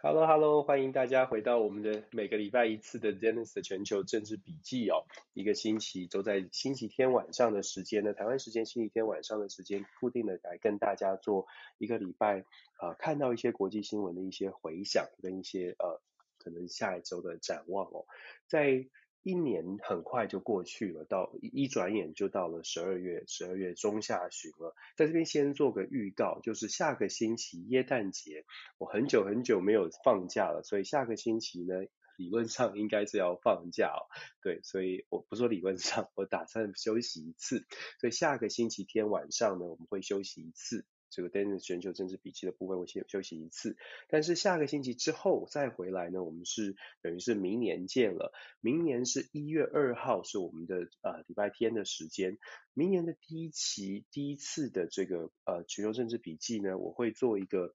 Hello，Hello，欢迎大家回到我们的每个礼拜一次的 Dennis 的全球政治笔记哦。一个星期都在星期天晚上的时间呢，台湾时间星期天晚上的时间，固定的来跟大家做一个礼拜啊、看到一些国际新闻的一些回想跟一些呃，可能下一周的展望哦，在。一年很快就过去了，到一转眼就到了十二月，十二月中下旬了。在这边先做个预告，就是下个星期耶诞节，我很久很久没有放假了，所以下个星期呢，理论上应该是要放假。对，所以我不说理论上，我打算休息一次，所以下个星期天晚上呢，我们会休息一次。这个 Dennis 全球政治笔记的部分，我先休息一次。但是下个星期之后再回来呢，我们是等于是明年见了。明年是一月二号，是我们的呃礼拜天的时间。明年的第一期第一次的这个呃全球政治笔记呢，我会做一个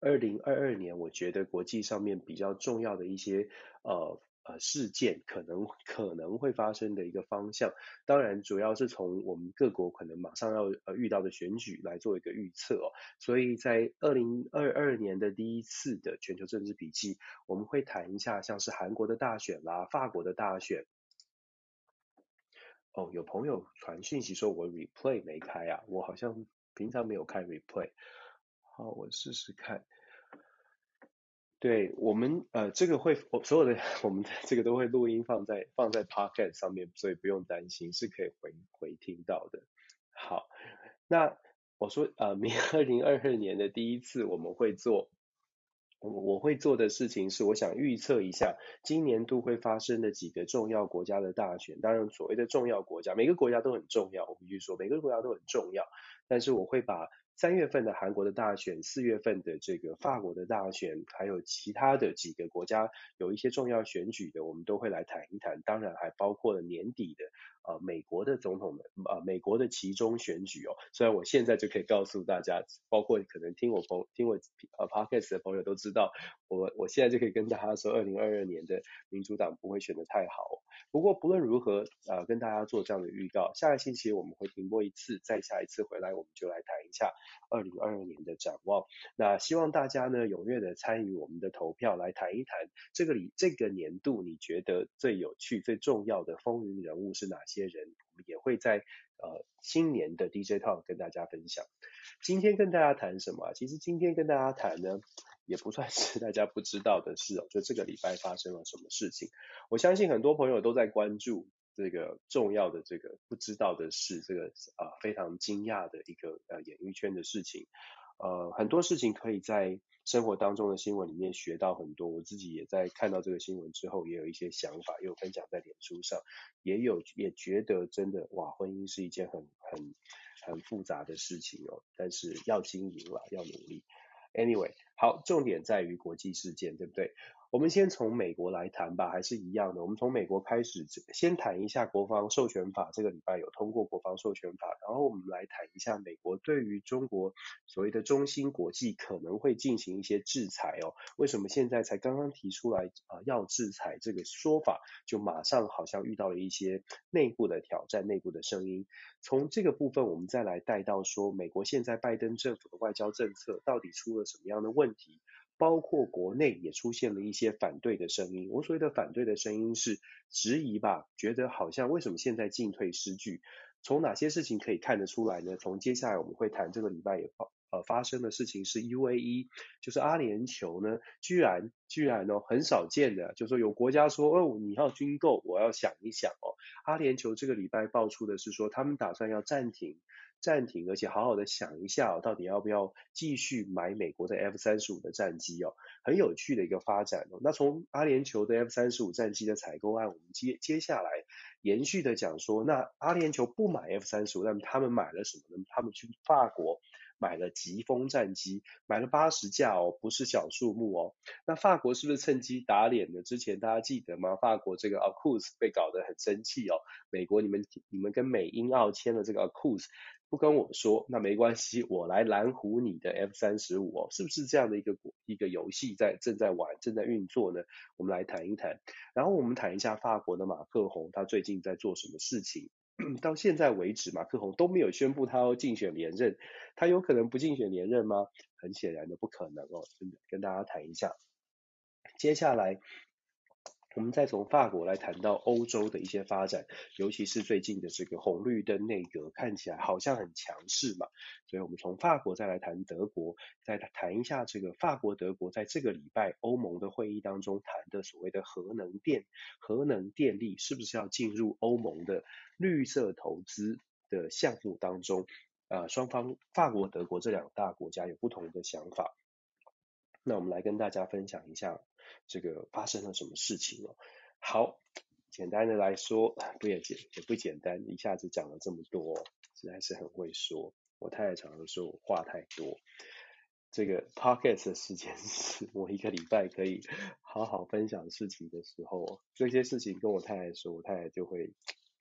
二零二二年我觉得国际上面比较重要的一些呃。事件可能可能会发生的一个方向，当然主要是从我们各国可能马上要呃遇到的选举来做一个预测哦。所以在二零二二年的第一次的全球政治笔记，我们会谈一下像是韩国的大选啦、法国的大选。哦，有朋友传讯息说我 replay 没开啊，我好像平常没有开 replay。好，我试试看。对我们呃，这个会我所有的我们的这个都会录音放在放在 Podcast 上面，所以不用担心，是可以回回听到的。好，那我说呃，明二零二二年的第一次我们会做，我我会做的事情是，我想预测一下今年度会发生的几个重要国家的大选。当然，所谓的重要国家，每个国家都很重要，我必须说每个国家都很重要，但是我会把。三月份的韩国的大选，四月份的这个法国的大选，还有其他的几个国家有一些重要选举的，我们都会来谈一谈。当然还包括了年底的呃美国的总统的呃美国的其中选举哦。虽然我现在就可以告诉大家，包括可能听我朋听我呃 podcast 的朋友都知道，我我现在就可以跟大家说，二零二二年的民主党不会选得太好。不过不论如何，呃，跟大家做这样的预告，下个星期我们会停播一次，再下一次回来我们就来谈一下二零二二年的展望。那希望大家呢踊跃的参与我们的投票，来谈一谈这个里这个年度你觉得最有趣、最重要的风云人物是哪些些人？我们也会在呃新年的 DJ Talk 跟大家分享。今天跟大家谈什么？其实今天跟大家谈呢。也不算是大家不知道的事哦，就这个礼拜发生了什么事情，我相信很多朋友都在关注这个重要的这个不知道的事，这个啊、呃、非常惊讶的一个呃演艺圈的事情，呃很多事情可以在生活当中的新闻里面学到很多，我自己也在看到这个新闻之后也有一些想法，也有分享在脸书上，也有也觉得真的哇，婚姻是一件很很很复杂的事情哦，但是要经营啦，要努力。Anyway，好，重点在于国际事件，对不对？我们先从美国来谈吧，还是一样的。我们从美国开始，先谈一下国防授权法。这个礼拜有通过国防授权法，然后我们来谈一下美国对于中国所谓的中芯国际可能会进行一些制裁哦。为什么现在才刚刚提出来啊、要制裁这个说法，就马上好像遇到了一些内部的挑战、内部的声音。从这个部分，我们再来带到说，美国现在拜登政府的外交政策到底出了什么样的问题？包括国内也出现了一些反对的声音。我所谓的反对的声音是质疑吧，觉得好像为什么现在进退失据？从哪些事情可以看得出来呢？从接下来我们会谈这个礼拜也发呃发生的事情是 UAE，就是阿联酋呢，居然居然哦很少见的，就说有国家说哦你要军购，我要想一想哦。阿联酋这个礼拜爆出的是说他们打算要暂停。暂停，而且好好的想一下哦，到底要不要继续买美国的 F 三十五的战机哦，很有趣的一个发展哦。那从阿联酋的 F 三十五战机的采购案，我们接接下来延续的讲说，那阿联酋不买 F 三十五，那么他们买了什么呢？他们去法国买了疾风战机，买了八十架哦，不是小数目哦。那法国是不是趁机打脸呢？之前大家记得吗？法国这个 AUKUS 被搞得很生气哦。美国你们你们跟美英澳签了这个 AUKUS。不跟我说，那没关系，我来拦胡你的 F 三十五哦，是不是这样的一个一个游戏在正在玩，正在运作呢？我们来谈一谈，然后我们谈一下法国的马克宏，他最近在做什么事情？到现在为止，马克宏都没有宣布他要竞选连任，他有可能不竞选连任吗？很显然的不可能哦，真的跟大家谈一下。接下来，我们再从法国来谈到欧洲的一些发展，尤其是最近的这个红绿灯内阁看起来好像很强势嘛，所以我们从法国再来谈德国，再谈一下这个法国德国在这个礼拜欧盟的会议当中谈的所谓的核能电、核能电力是不是要进入欧盟的绿色投资的项目当中？呃，双方法国、德国这两大国家有不同的想法。那我们来跟大家分享一下这个发生了什么事情哦。好，简单的来说，不也简也不简单，一下子讲了这么多，实在是很会说。我太太常常说我话太多。这个 podcast 的时间是我一个礼拜可以好好分享事情的时候，这些事情跟我太太说，我太太就会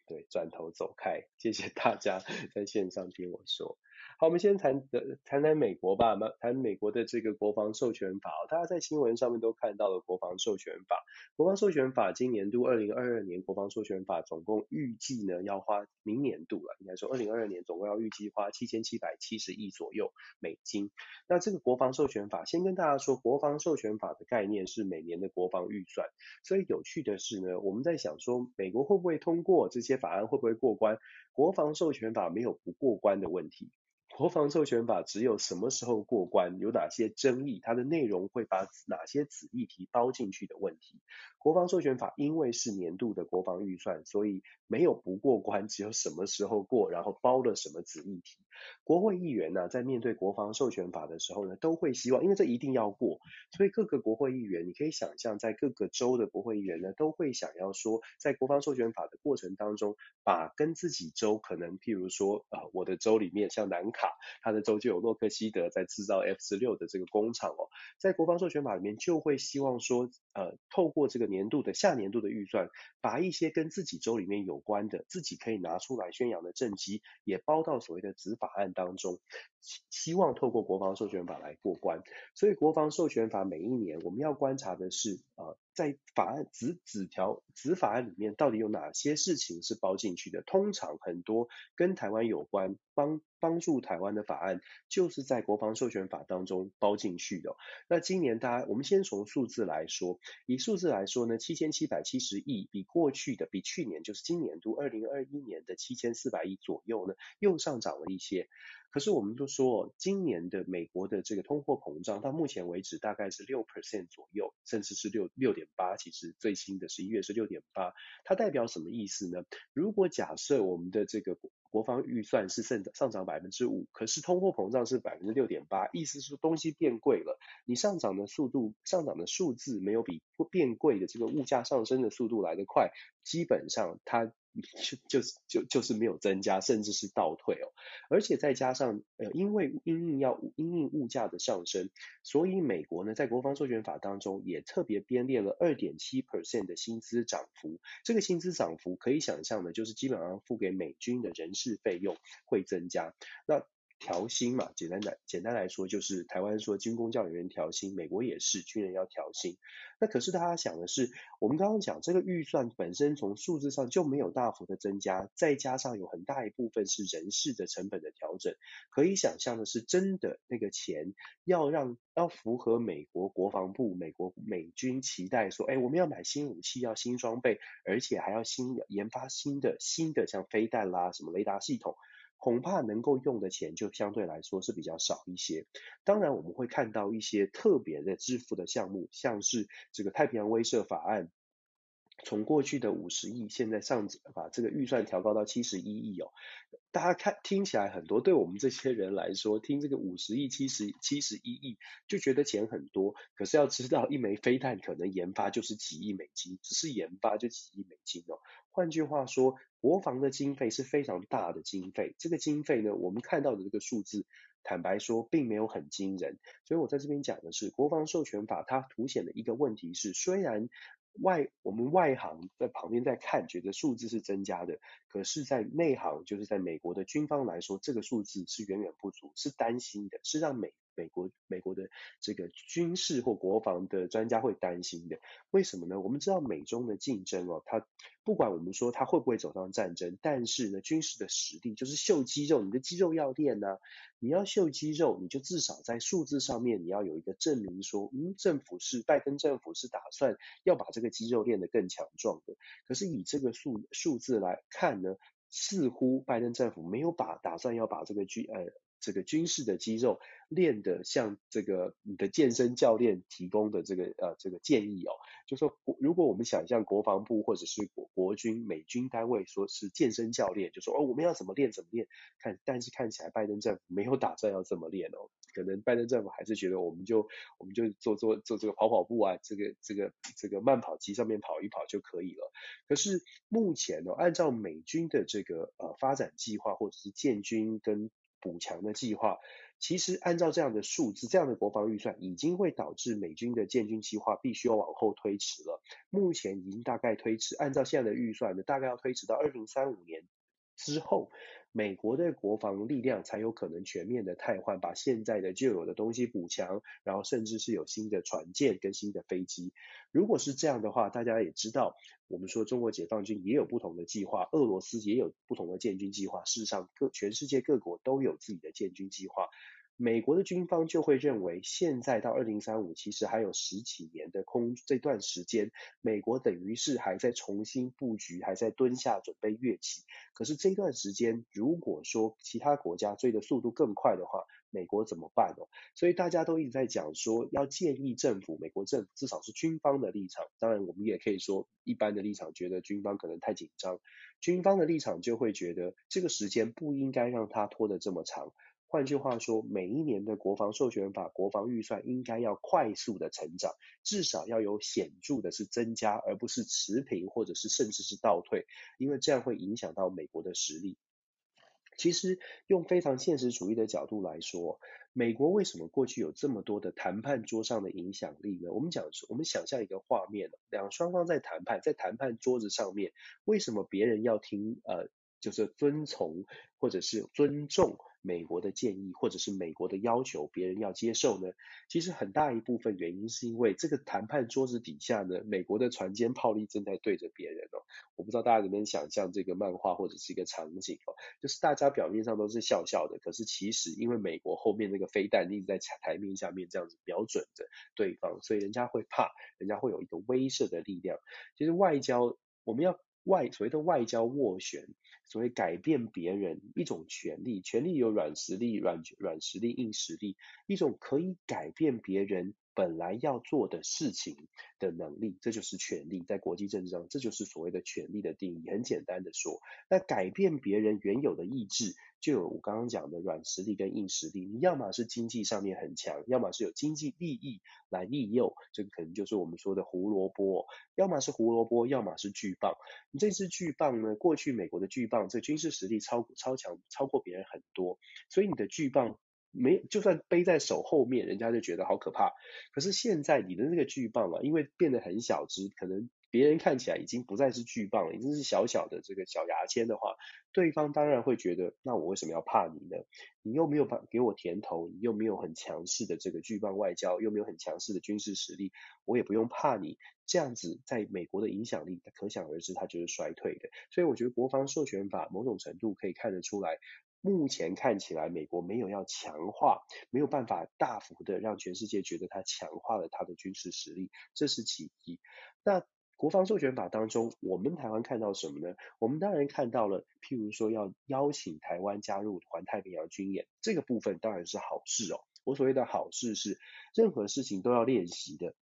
对转头走开。谢谢大家在线上听我说。好，我们先谈的谈谈美国吧，谈美国的这个国防授权法。大家在新闻上面都看到了国防授权法。国防授权法今年度二零二二年国防授权法总共预计呢要花明年度了，应该说二零二二年总共要预计花七千七百七十亿左右美金。那这个国防授权法，先跟大家说，国防授权法的概念是每年的国防预算。所以有趣的是呢，我们在想说，美国会不会通过这些法案，会不会过关？国防授权法没有不过关的问题。国防授权法只有什么时候过关，有哪些争议，它的内容会把哪些子议题包进去的问题。国防授权法因为是年度的国防预算，所以没有不过关，只有什么时候过，然后包了什么子议题。国会议员呢，在面对国防授权法的时候呢，都会希望，因为这一定要过，所以各个国会议员，你可以想象，在各个州的国会议员呢，都会想要说，在国防授权法的过程当中，把跟自己州可能，譬如说，呃，我的州里面像南卡，他的州就有洛克希德在制造 F 十六的这个工厂哦，在国防授权法里面就会希望说，呃，透过这个。年度的下年度的预算，把一些跟自己州里面有关的，自己可以拿出来宣扬的政绩，也包到所谓的子法案当中，希望透过国防授权法来过关。所以国防授权法每一年我们要观察的是，呃，在法案子子条子法案里面到底有哪些事情是包进去的？通常很多跟台湾有关，帮帮助台湾的法案，就是在国防授权法当中包进去的。那今年大家，我们先从数字来说，以数字来说呢，七千七百七十亿比过去的，比去年就是今年度二零二一年的七千四百亿左右呢，又上涨了一些。可是我们都说，今年的美国的这个通货膨胀到目前为止大概是六 percent 左右，甚至是六六点八。其实最新的十一月是六点八，它代表什么意思呢？如果假设我们的这个国防预算是上上涨百分之五，可是通货膨胀是百分之六点八，意思是东西变贵了，你上涨的速度、上涨的数字没有比变贵的这个物价上升的速度来得快，基本上它。就就是就就是没有增加，甚至是倒退哦。而且再加上呃，因为因应要因应物价的上升，所以美国呢在国防授权法当中也特别编列了二点七 percent 的薪资涨幅。这个薪资涨幅可以想象的，就是基本上付给美军的人事费用会增加。那调薪嘛，简单来简单来说，就是台湾说军工教人员调薪，美国也是军人要调薪。那可是大家想的是，我们刚刚讲这个预算本身从数字上就没有大幅的增加，再加上有很大一部分是人事的成本的调整，可以想象的是，真的那个钱要让要符合美国国防部、美国美军期待说，哎，我们要买新武器，要新装备，而且还要新研发新的新的像飞弹啦、什么雷达系统。恐怕能够用的钱就相对来说是比较少一些。当然，我们会看到一些特别的支付的项目，像是这个太平洋威慑法案，从过去的五十亿，现在上把这个预算调高到七十一亿哦。大家看听起来很多，对我们这些人来说，听这个五十亿、七十七十一亿就觉得钱很多。可是要知道，一枚飞弹可能研发就是几亿美金，只是研发就几亿美金哦。换句话说，国防的经费是非常大的经费。这个经费呢，我们看到的这个数字，坦白说，并没有很惊人。所以我在这边讲的是，国防授权法它凸显的一个问题是，虽然外我们外行在旁边在看，觉得数字是增加的，可是，在内行，就是在美国的军方来说，这个数字是远远不足，是担心的，是让美美国美国的这个军事或国防的专家会担心的。为什么呢？我们知道美中的竞争哦，它不管我们说它会不会走上战争，但是呢，军事的实力就是秀肌肉，你的肌肉要练呐。你要秀肌肉，你就至少在数字上面你要有一个证明说，嗯，政府是拜登政府是打算要把这个肌肉练得更强壮的。可是以这个数数字来看呢，似乎拜登政府没有把打算要把这个军呃这个军事的肌肉练得像这个你的健身教练提供的这个呃这个建议哦，就说如果我们想象国防部或者是国国军美军单位说是健身教练，就说哦我们要怎么练怎么练，看但是看起来拜登政府没有打算要这么练哦，可能拜登政府还是觉得我们就我们就做做做这个跑跑步啊，这个这个这个慢跑机上面跑一跑就可以了。可是目前呢，按照美军的这个呃发展计划或者是建军跟补强的计划，其实按照这样的数字，这样的国防预算，已经会导致美军的建军计划必须要往后推迟了。目前已经大概推迟，按照现在的预算呢，大概要推迟到二零三五年之后。美国的国防力量才有可能全面的汰换，把现在的旧有的东西补强，然后甚至是有新的船舰跟新的飞机。如果是这样的话，大家也知道，我们说中国解放军也有不同的计划，俄罗斯也有不同的建军计划。事实上，各全世界各国都有自己的建军计划。美国的军方就会认为，现在到二零三五其实还有十几年的空这段时间，美国等于是还在重新布局，还在蹲下准备跃起。可是这段时间，如果说其他国家追的速度更快的话，美国怎么办呢？所以大家都一直在讲说，要建议政府，美国政府至少是军方的立场。当然，我们也可以说一般的立场，觉得军方可能太紧张。军方的立场就会觉得，这个时间不应该让它拖得这么长。换句话说，每一年的国防授权法国防预算应该要快速的成长，至少要有显著的是增加，而不是持平或者是甚至是倒退，因为这样会影响到美国的实力。其实用非常现实主义的角度来说，美国为什么过去有这么多的谈判桌上的影响力呢？我们讲，我们想象一个画面，两双方在谈判，在谈判桌子上面，为什么别人要听？呃，就是遵从或者是尊重？美国的建议或者是美国的要求，别人要接受呢？其实很大一部分原因是因为这个谈判桌子底下呢，美国的船坚炮利正在对着别人哦。我不知道大家能不能想象这个漫画或者是一个场景哦，就是大家表面上都是笑笑的，可是其实因为美国后面那个飞弹一直在台面下面这样子瞄准着对方，所以人家会怕，人家会有一个威慑的力量。其实外交我们要。外所谓的外交斡旋，所谓改变别人一种权利，权利有软实力、软软实力、硬实力，一种可以改变别人本来要做的事情的能力，这就是权力。在国际政治上，这就是所谓的权力的定义。很简单的说，那改变别人原有的意志。就有我刚刚讲的软实力跟硬实力，你要么是经济上面很强，要么是有经济利益来利诱，这个可能就是我们说的胡萝卜，要么是胡萝卜，要么是巨棒。你这支巨棒呢，过去美国的巨棒这军事实力超超强，超过别人很多，所以你的巨棒没就算背在手后面，人家就觉得好可怕。可是现在你的那个巨棒啊，因为变得很小只，可能。别人看起来已经不再是巨棒了，已经是小小的这个小牙签的话，对方当然会觉得，那我为什么要怕你呢？你又没有把给我甜头，你又没有很强势的这个巨棒外交，又没有很强势的军事实力，我也不用怕你。这样子在美国的影响力，可想而知，它就是衰退的。所以我觉得国防授权法某种程度可以看得出来，目前看起来美国没有要强化，没有办法大幅的让全世界觉得它强化了它的军事实力，这是其一。那国防授权法当中，我们台湾看到什么呢？我们当然看到了，譬如说要邀请台湾加入环太平洋军演，这个部分当然是好事哦。我所谓的好事是，任何事情都要练习的。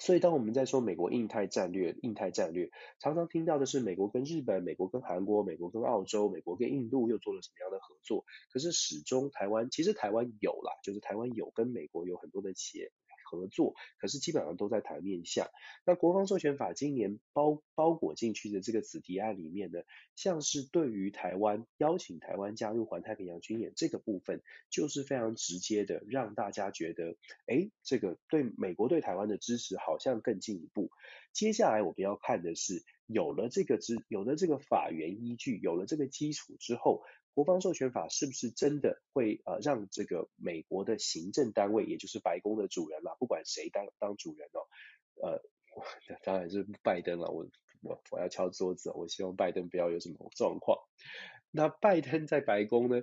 所以当我们在说美国印太战略，印太战略常常听到的是美国跟日本、美国跟韩国、美国跟澳洲、美国跟印度又做了什么样的合作？可是始终台湾，其实台湾有啦，就是台湾有跟美国有很多的企业。合作，可是基本上都在台面下。那国防授权法今年包包裹进去的这个子提案里面呢，像是对于台湾邀请台湾加入环太平洋军演这个部分，就是非常直接的让大家觉得，诶，这个对美国对台湾的支持好像更进一步。接下来我们要看的是，有了这个支，有了这个法源依据，有了这个基础之后，国防授权法是不是真的会呃让这个美国的行政单位，也就是白宫的主人啦，不管谁当当主人哦，呃，当然是拜登了，我我我要敲桌子，我希望拜登不要有什么状况。那拜登在白宫呢？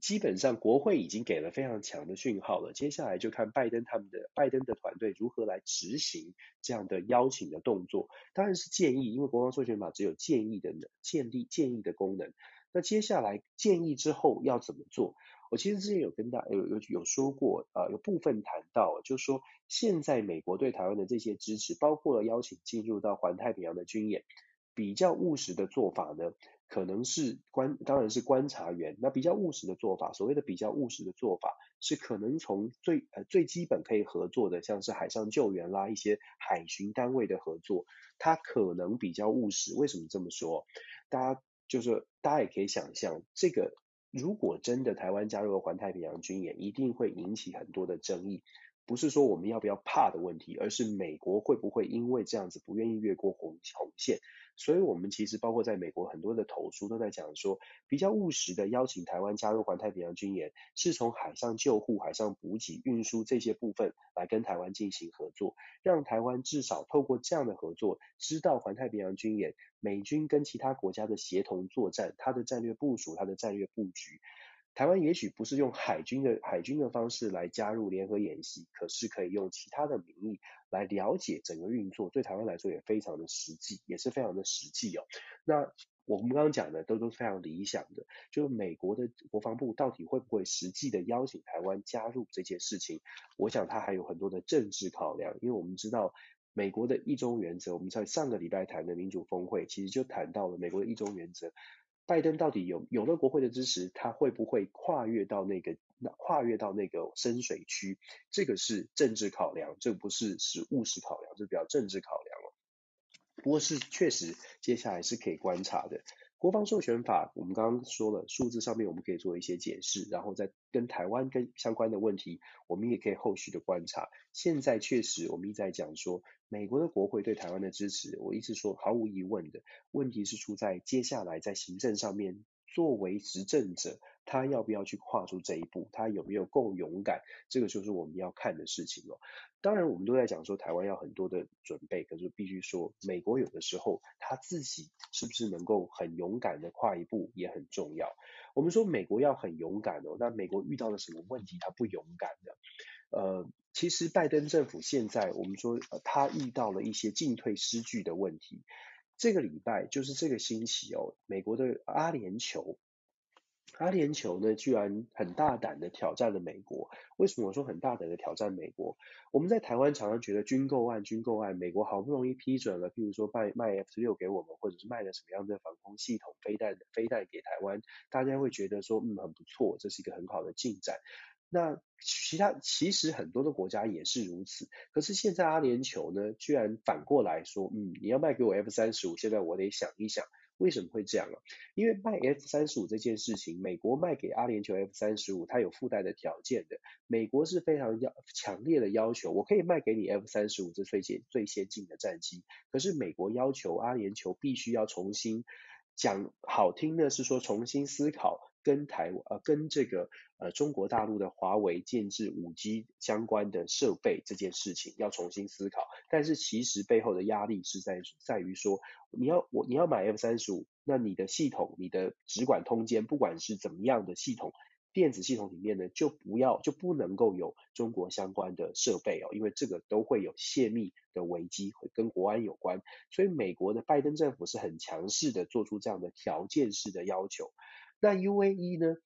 基本上国会已经给了非常强的讯号了，接下来就看拜登他们的拜登的团队如何来执行这样的邀请的动作。当然是建议，因为国防授权法只有建议的建立建议的功能。那接下来建议之后要怎么做？我其实之前有跟大有有有说过，呃，有部分谈到，就是说现在美国对台湾的这些支持，包括了邀请进入到环太平洋的军演，比较务实的做法呢。可能是观，当然是观察员。那比较务实的做法，所谓的比较务实的做法，是可能从最呃最基本可以合作的，像是海上救援啦，一些海巡单位的合作，它可能比较务实。为什么这么说？大家就是大家也可以想象，这个如果真的台湾加入了环太平洋军演，一定会引起很多的争议。不是说我们要不要怕的问题，而是美国会不会因为这样子不愿意越过红红线。所以，我们其实包括在美国很多的投书都在讲说，比较务实的邀请台湾加入环太平洋军演，是从海上救护、海上补给、运输这些部分来跟台湾进行合作，让台湾至少透过这样的合作，知道环太平洋军演美军跟其他国家的协同作战，它的战略部署、它的战略布局。台湾也许不是用海军的海军的方式来加入联合演习，可是可以用其他的名义来了解整个运作，对台湾来说也非常的实际，也是非常的实际哦。那我们刚刚讲的都都非常理想的，就是美国的国防部到底会不会实际的邀请台湾加入这件事情？我想它还有很多的政治考量，因为我们知道美国的一中原则，我们在上个礼拜谈的民主峰会，其实就谈到了美国的一中原则。拜登到底有有了国会的支持，他会不会跨越到那个跨越到那个深水区？这个是政治考量，这不是是务实考量，这比较政治考量了。不过是确实，接下来是可以观察的。国防授权法，我们刚刚说了，数字上面我们可以做一些解释，然后再跟台湾跟相关的问题，我们也可以后续的观察。现在确实，我们一直在讲说，美国的国会对台湾的支持，我一直说毫无疑问的，问题是出在接下来在行政上面，作为执政者。他要不要去跨出这一步？他有没有够勇敢？这个就是我们要看的事情了。当然，我们都在讲说台湾要很多的准备，可是必须说，美国有的时候他自己是不是能够很勇敢的跨一步也很重要。我们说美国要很勇敢哦，那美国遇到了什么问题？他不勇敢的。呃，其实拜登政府现在我们说，他遇到了一些进退失据的问题。这个礼拜就是这个星期哦，美国的阿联酋。阿联酋呢，居然很大胆的挑战了美国。为什么我说很大胆的挑战美国？我们在台湾常常觉得军购案、军购案，美国好不容易批准了，譬如说卖卖 F 十六给我们，或者是卖了什么样的防空系统、飞弹、飞弹给台湾，大家会觉得说，嗯，很不错，这是一个很好的进展。那其他其实很多的国家也是如此。可是现在阿联酋呢，居然反过来说，嗯，你要卖给我 F 三十五，现在我得想一想。为什么会这样啊？因为卖 F 三十五这件事情，美国卖给阿联酋 F 三十五，它有附带的条件的。美国是非常要强烈的要求，我可以卖给你 F 三十五这最先最先进的战机，可是美国要求阿联酋必须要重新讲好听的是说重新思考。跟台呃跟这个呃中国大陆的华为建制五 G 相关的设备这件事情要重新思考，但是其实背后的压力是在在于说，你要我你要买 F 三十五，那你的系统你的直管通奸，不管是怎么样的系统，电子系统里面呢就不要就不能够有中国相关的设备哦，因为这个都会有泄密的危机，会跟国安有关，所以美国的拜登政府是很强势的做出这样的条件式的要求。那 UAE 呢？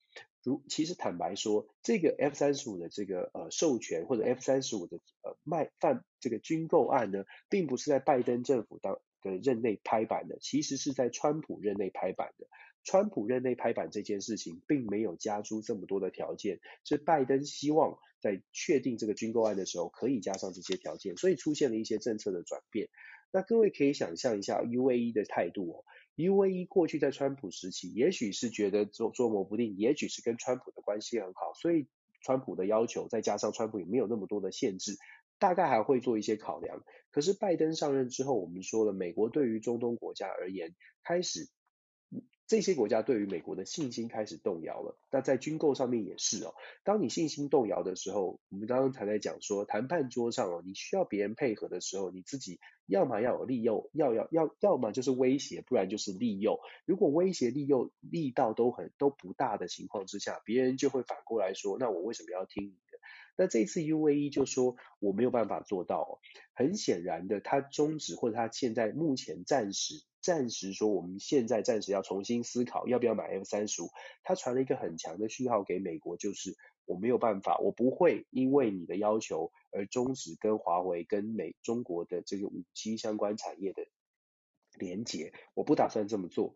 如其实坦白说，这个 F 三十五的这个呃授权或者 F 三十五的呃卖贩这个军购案呢，并不是在拜登政府当的任内拍板的，其实是在川普任内拍板的。川普任内拍板这件事情，并没有加诸这么多的条件，是拜登希望在确定这个军购案的时候，可以加上这些条件，所以出现了一些政策的转变。那各位可以想象一下 UAE 的态度哦。因为过去在川普时期，也许是觉得捉捉摸不定，也许是跟川普的关系很好，所以川普的要求，再加上川普也没有那么多的限制，大概还会做一些考量。可是拜登上任之后，我们说了，美国对于中东国家而言，开始这些国家对于美国的信心开始动摇了。那在军购上面也是哦，当你信心动摇的时候，我们刚刚才在讲说，谈判桌上哦，你需要别人配合的时候，你自己要么要有利诱，要要要，要么就是威胁，不然就是利诱。如果威胁利诱力道都很都不大的情况之下，别人就会反过来说，那我为什么要听你？那这次 UAE 就说我没有办法做到哦，很显然的，他终止或者他现在目前暂时。暂时说，我们现在暂时要重新思考要不要买 F 三十五。他传了一个很强的讯号给美国，就是我没有办法，我不会因为你的要求而终止跟华为跟美中国的这个五 G 相关产业的连接。我不打算这么做。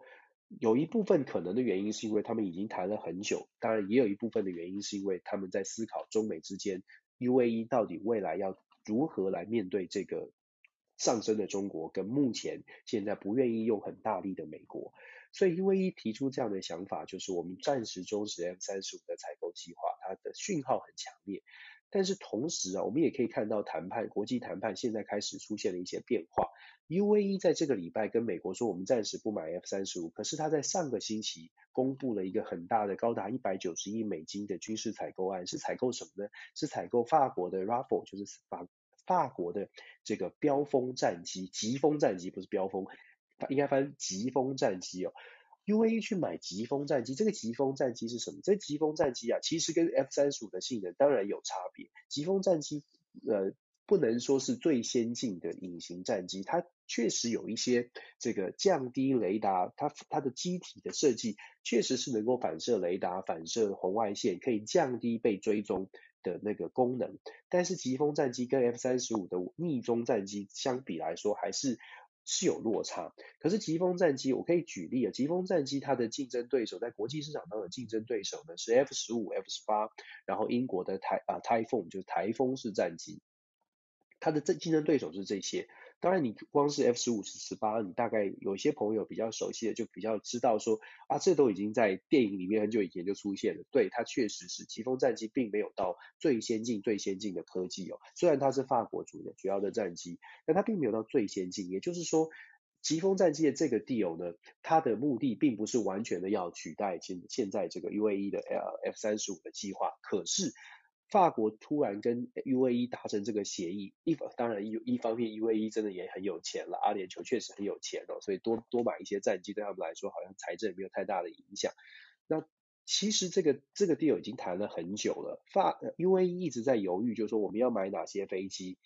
有一部分可能的原因是因为他们已经谈了很久，当然也有一部分的原因是因为他们在思考中美之间 UAE 到底未来要如何来面对这个。上升的中国跟目前现在不愿意用很大力的美国，所以 UAE 提出这样的想法，就是我们暂时终止 F 三十五的采购计划，它的讯号很强烈。但是同时啊，我们也可以看到谈判国际谈判现在开始出现了一些变化。UAE 在这个礼拜跟美国说，我们暂时不买 F 三十五，可是他在上个星期公布了一个很大的高达一百九十亿美金的军事采购案，是采购什么呢？是采购法国的 Rafale，就是法。法国的这个飙风战机，疾风战机不是飙风，应该翻疾风战机哦。UAE 去买疾风战机，这个疾风战机是什么？这疾风战机啊，其实跟 F 三十五的性能当然有差别。疾风战机呃，不能说是最先进的隐形战机，它确实有一些这个降低雷达，它它的机体的设计确实是能够反射雷达、反射红外线，可以降低被追踪的那个功能，但是疾风战机跟 F 三十五的匿踪战机相比来说，还是是有落差。可是疾风战机，我可以举例啊，疾风战机它的竞争对手在国际市场上的竞争对手呢是 F 十五、F 十八，然后英国的台啊 Typhoon 就是台风式战机，它的这竞争对手是这些。当然，你光是 F 十五是、十八，你大概有些朋友比较熟悉的，就比较知道说啊，这都已经在电影里面很久以前就出现了。对，它确实是疾风战机，并没有到最先进、最先进的科技哦。虽然它是法国主的主要的战机，但它并没有到最先进。也就是说，疾风战机的这个 deal 呢，它的目的并不是完全的要取代现现在这个 UAE 的 F 三十五的计划，可是。法国突然跟 UAE 达成这个协议，一当然一一方面 UAE 真的也很有钱了，阿联酋确实很有钱哦，所以多多买一些战机对他们来说好像财政没有太大的影响。那其实这个这个 deal 已经谈了很久了，法 UAE 一直在犹豫，就是说我们要买哪些飞机。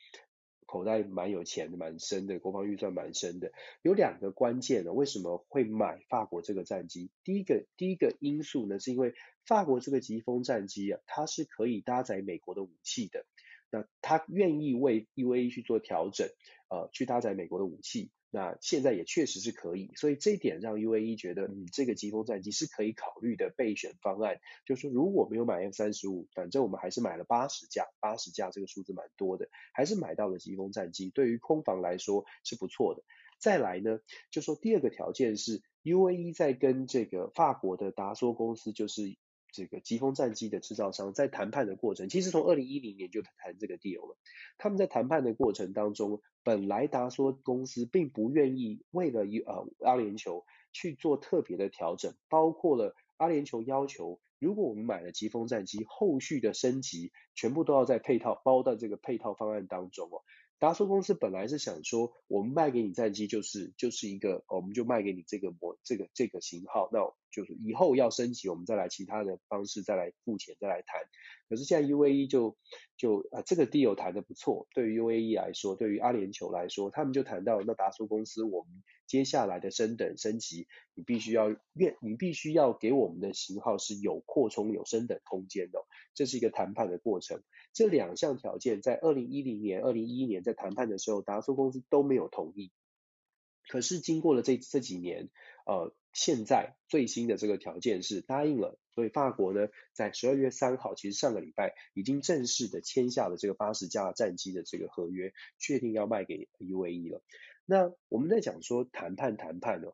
口袋蛮有钱的，蛮深的，国防预算蛮深的。有两个关键呢，为什么会买法国这个战机？第一个，第一个因素呢，是因为法国这个疾风战机啊，它是可以搭载美国的武器的。那他愿意为 UAE 去做调整，呃，去搭载美国的武器。那现在也确实是可以，所以这一点让 UAE 觉得，嗯，这个疾风战机是可以考虑的备选方案。就是说，如果没有买 F 三十五，反正我们还是买了八十架，八十架这个数字蛮多的，还是买到了疾风战机，对于空防来说是不错的。再来呢，就说第二个条件是 UAE 在跟这个法国的达索公司，就是。这个疾风战机的制造商在谈判的过程，其实从二零一零年就谈这个 deal 了。他们在谈判的过程当中，本来达索公司并不愿意为了呃阿联酋去做特别的调整，包括了阿联酋要求，如果我们买了疾风战机，后续的升级全部都要在配套包到这个配套方案当中哦。达索公司本来是想说，我们卖给你战机就是就是一个，我们就卖给你这个模这个这个型号，那就是以后要升级，我们再来其他的方式再来付钱再来谈。可是现在 UAE 就就啊这个 deal 谈的不错，对于 UAE 来说，对于阿联酋来说，他们就谈到那达索公司，我们接下来的升等升级，你必须要愿你必须要给我们的型号是有扩充有升等空间的，这是一个谈判的过程。这两项条件在二零一零年、二零一一年在谈判的时候，达索公司都没有同意。可是经过了这这几年，呃，现在最新的这个条件是答应了，所以法国呢，在十二月三号，其实上个礼拜已经正式的签下了这个八十架战机的这个合约，确定要卖给 UAE 了。那我们在讲说谈判谈判呢，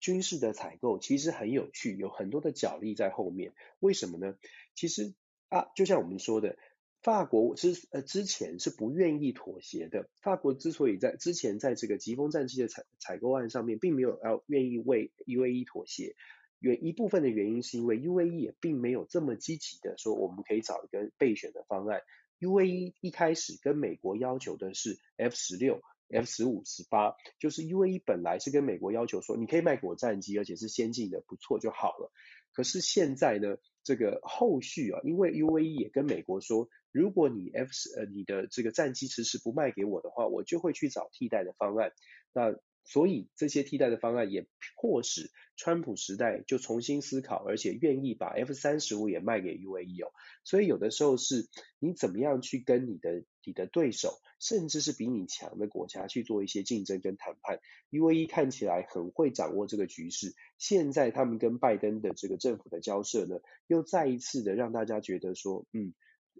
军事的采购其实很有趣，有很多的角力在后面。为什么呢？其实啊，就像我们说的。法国之呃之前是不愿意妥协的。法国之所以在之前在这个疾风战机的采采购案上面，并没有要愿意为 UAE 妥协，原一部分的原因是因为 UAE 也并没有这么积极的说我们可以找一个备选的方案。UAE 一开始跟美国要求的是 F 十六。F 十五、十八，就是 UAE 本来是跟美国要求说，你可以卖给我战机，而且是先进的，不错就好了。可是现在呢，这个后续啊，因为 UAE 也跟美国说，如果你 F 十呃你的这个战机迟迟不卖给我的话，我就会去找替代的方案。那所以这些替代的方案也迫使川普时代就重新思考，而且愿意把 F 三十五也卖给 UAE 哦。所以有的时候是你怎么样去跟你的你的对手，甚至是比你强的国家去做一些竞争跟谈判。UAE 看起来很会掌握这个局势，现在他们跟拜登的这个政府的交涉呢，又再一次的让大家觉得说，嗯。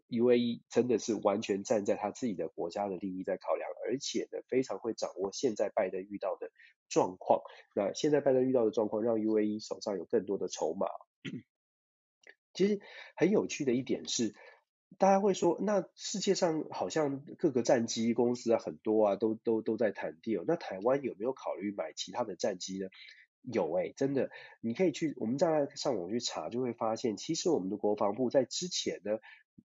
UAE 真的是完全站在他自己的国家的利益在考量，而且呢，非常会掌握现在拜登遇到的状况。那现在拜登遇到的状况，让 UAE 手上有更多的筹码。其实很有趣的一点是，大家会说，那世界上好像各个战机公司啊，很多啊，都都都在谈 deal。那台湾有没有考虑买其他的战机呢？有诶、真的，你可以去，我们再上网去查，就会发现，其实我们的国防部在之前呢。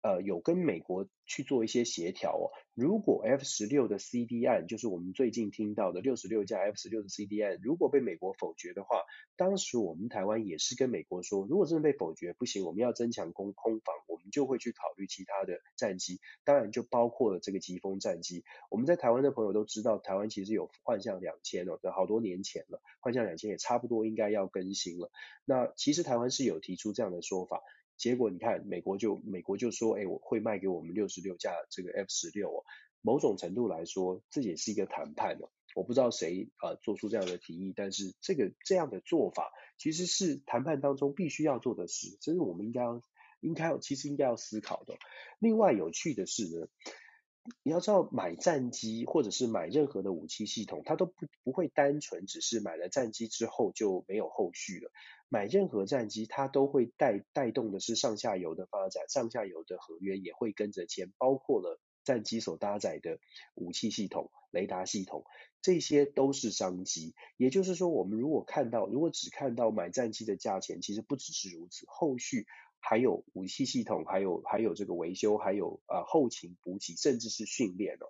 呃，有跟美国去做一些协调哦。如果 F 十六的 CD 案，就是我们最近听到的六十六架 F 十六的 CD 案，如果被美国否决的话，当时我们台湾也是跟美国说，如果真的被否决不行，我们要增强空空防，我们就会去考虑其他的战机，当然就包括了这个疾风战机。我们在台湾的朋友都知道，台湾其实有幻象两千哦，好多年前了，幻象两千也差不多应该要更新了。那其实台湾是有提出这样的说法。结果你看，美国就美国就说，哎，我会卖给我们六十六架这个 F 十六哦。某种程度来说，这也是一个谈判哦。我不知道谁啊、呃、做出这样的提议，但是这个这样的做法其实是谈判当中必须要做的事，这是我们应该要应该其实应该要思考的。另外有趣的是呢，你要知道买战机或者是买任何的武器系统，它都不不会单纯只是买了战机之后就没有后续了。买任何战机，它都会带带动的是上下游的发展，上下游的合约也会跟着签，包括了战机所搭载的武器系统、雷达系统，这些都是商机。也就是说，我们如果看到，如果只看到买战机的价钱，其实不只是如此，后续还有武器系统，还有还有这个维修，还有呃后勤补给，甚至是训练哦。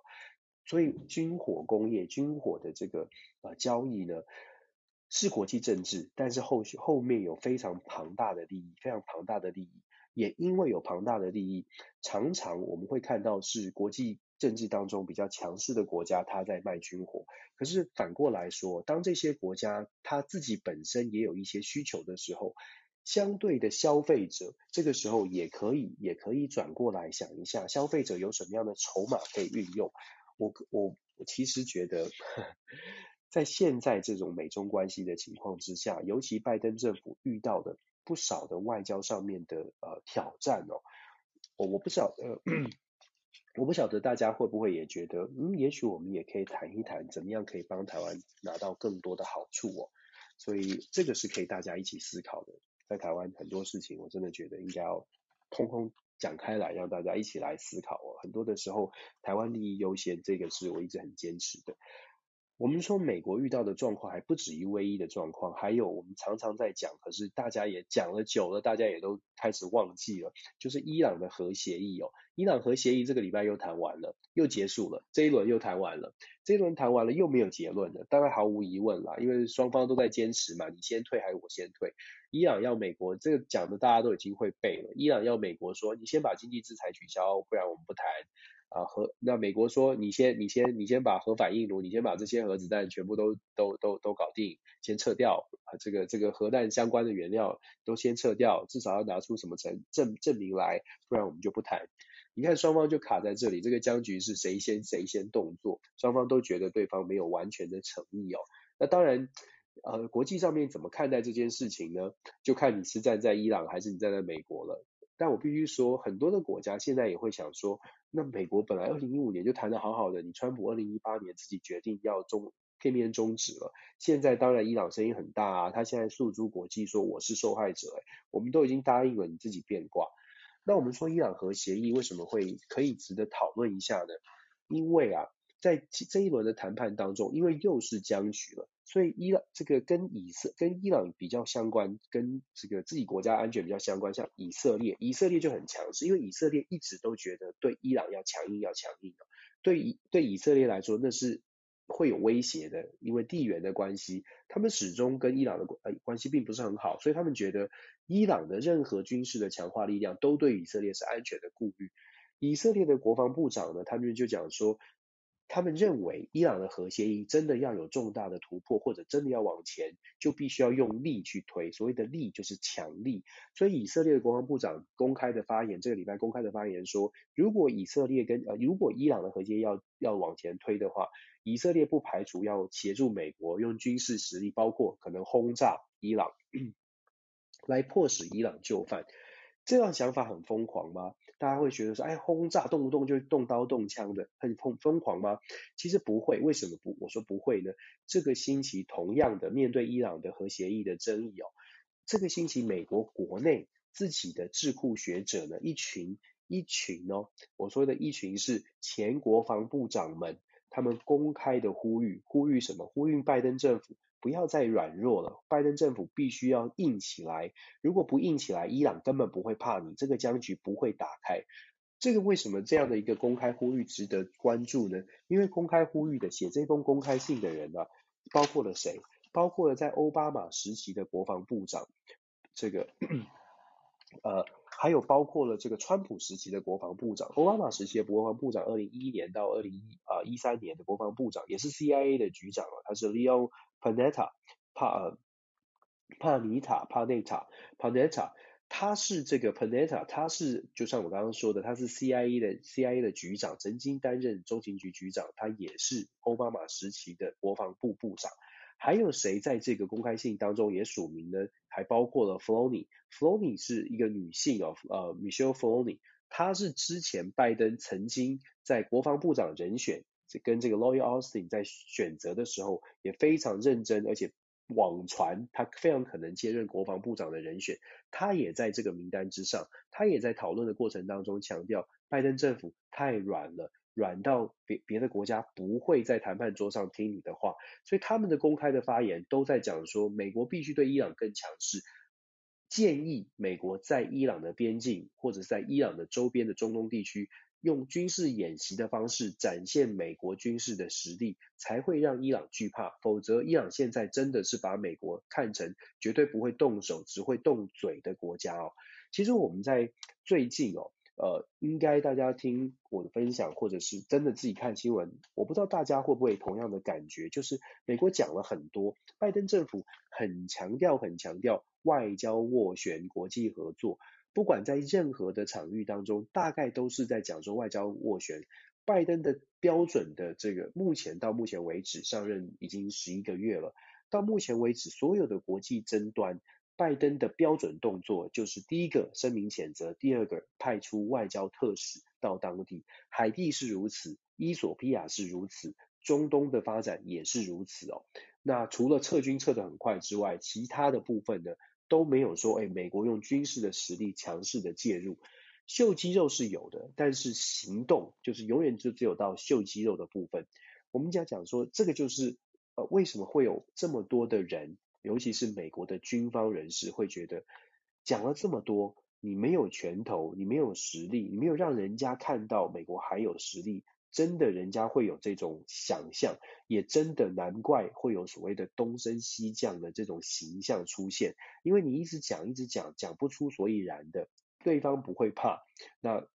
所以军火工业、军火的这个呃交易呢，是国际政治，但是后续后面有非常庞大的利益，非常庞大的利益，也因为有庞大的利益，常常我们会看到是国际政治当中比较强势的国家，他在卖军火。可是反过来说，当这些国家他自己本身也有一些需求的时候，相对的消费者这个时候也可以也可以转过来想一下，消费者有什么样的筹码可以运用。我我我其实觉得。在现在这种美中关系的情况之下，尤其拜登政府遇到的不少的外交上面的呃挑战哦，我我不晓得，我不晓得大家会不会也觉得，嗯，也许我们也可以谈一谈，怎么样可以帮台湾拿到更多的好处哦。所以这个是可以大家一起思考的。在台湾很多事情，我真的觉得应该要通通讲开来，让大家一起来思考哦。很多的时候，台湾利益优先，这个是我一直很坚持的。我们说美国遇到的状况还不止于唯一的状况，还有我们常常在讲，可是大家也讲了久了，大家也都开始忘记了，就是伊朗的核协议哦。伊朗核协议这个礼拜又谈完了，又结束了，这一轮又谈完了，这一轮谈完了又没有结论了，当然毫无疑问啦，因为双方都在坚持嘛，你先退还是我先退？伊朗要美国这个讲的大家都已经会背了，伊朗要美国说你先把经济制裁取消，不然我们不谈。啊，核那美国说你先你先你先把核反应炉，你先把这些核子弹全部都都都都搞定，先撤掉啊，这个这个核弹相关的原料都先撤掉，至少要拿出什么证证证明来，不然我们就不谈。你看双方就卡在这里，这个僵局是谁先谁先动作，双方都觉得对方没有完全的诚意哦。那当然，呃，国际上面怎么看待这件事情呢？就看你是站在伊朗还是你站在美国了。但我必须说，很多的国家现在也会想说，那美国本来二零一五年就谈得好好的，你川普二零一八年自己决定要终片面终止了，现在当然伊朗声音很大啊，他现在诉诸国际说我是受害者，诶，我们都已经答应了，你自己变卦。那我们说伊朗核协议为什么会可以值得讨论一下呢？因为啊，在这一轮的谈判当中，因为又是僵局了，所以伊朗这个跟以色跟伊朗比较相关，跟这个自己国家安全比较相关，像以色列，以色列就很强势，因为以色列一直都觉得对伊朗要强硬，要强硬的。对以对以色列来说，那是会有威胁的，因为地缘的关系，他们始终跟伊朗的关关系并不是很好，所以他们觉得伊朗的任何军事的强化力量都对以色列是安全的顾虑。以色列的国防部长呢，他们就讲说，他们认为伊朗的核协议真的要有重大的突破，或者真的要往前，就必须要用力去推。所谓的力就是强力。所以以色列的国防部长公开的发言，这个礼拜公开的发言说，如果以色列跟呃如果伊朗的核协议要要往前推的话，以色列不排除要协助美国用军事实力，包括可能轰炸伊朗，来迫使伊朗就范。这样想法很疯狂吗？大家会觉得说，哎，轰炸动不动就动刀动枪的，很疯疯狂吗？其实不会，为什么不？我说不会呢。这个星期同样的面对伊朗的核协议的争议哦，这个星期美国国内自己的智库学者呢，一群一群哦，我说的一群是前国防部长们，他们公开的呼吁，呼吁什么？呼吁拜登政府。不要再软弱了，拜登政府必须要硬起来。如果不硬起来，伊朗根本不会怕你，这个僵局不会打开。这个为什么这样的一个公开呼吁值得关注呢？因为公开呼吁的写这封公开信的人呢、啊，包括了谁？包括了在奥巴马时期的国防部长，这个呃，还有包括了这个川普时期的国防部长。奥巴马时期的国防部长，二零一一年到二零一啊一三年的国防部长，也是 CIA 的局长啊，他是 Leon。Panetta，帕帕尼塔，帕内塔，帕内塔，他是这个 Panetta，他是就像我刚刚说的，他是 CIA 的 CIA 的局长，曾经担任中情局局长，他也是奥巴马时期的国防部部长。还有谁在这个公开信当中也署名呢？还包括了 Floney，Floney 是一个女性哦，呃，Michelle Floney，她是之前拜登曾经在国防部长人选。跟这个 Lloyd Austin 在选择的时候也非常认真，而且网传他非常可能接任国防部长的人选，他也在这个名单之上。他也在讨论的过程当中强调，拜登政府太软了，软到别别的国家不会在谈判桌上听你的话。所以他们的公开的发言都在讲说，美国必须对伊朗更强势，建议美国在伊朗的边境或者在伊朗的周边的中东地区。用军事演习的方式展现美国军事的实力，才会让伊朗惧怕。否则，伊朗现在真的是把美国看成绝对不会动手、只会动嘴的国家哦。其实我们在最近哦，呃，应该大家听我的分享，或者是真的自己看新闻，我不知道大家会不会同样的感觉，就是美国讲了很多，拜登政府很强调、很强调外交斡旋、国际合作。不管在任何的场域当中，大概都是在讲说外交斡旋。拜登的标准的这个，目前到目前为止上任已经十一个月了。到目前为止，所有的国际争端，拜登的标准动作就是第一个声明谴责，第二个派出外交特使到当地。海地是如此，伊索比亚是如此，中东的发展也是如此哦。那除了撤军撤得很快之外，其他的部分呢？都没有说，哎，美国用军事的实力强势的介入，秀肌肉是有的，但是行动就是永远就只有到秀肌肉的部分。我们讲讲说，这个就是呃，为什么会有这么多的人，尤其是美国的军方人士会觉得，讲了这么多，你没有拳头，你没有实力，你没有让人家看到美国还有实力。真的，人家会有这种想象，也真的难怪会有所谓的东升西降的这种形象出现。因为你一直讲，一直讲，讲不出所以然的，对方不会怕。那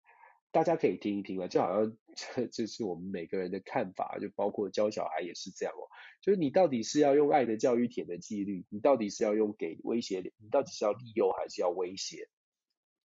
大家可以听一听了，就好像 这这是我们每个人的看法，就包括教小孩也是这样哦。就是你到底是要用爱的教育、铁的纪律，你到底是要用给威胁，你到底是要利诱还是要威胁？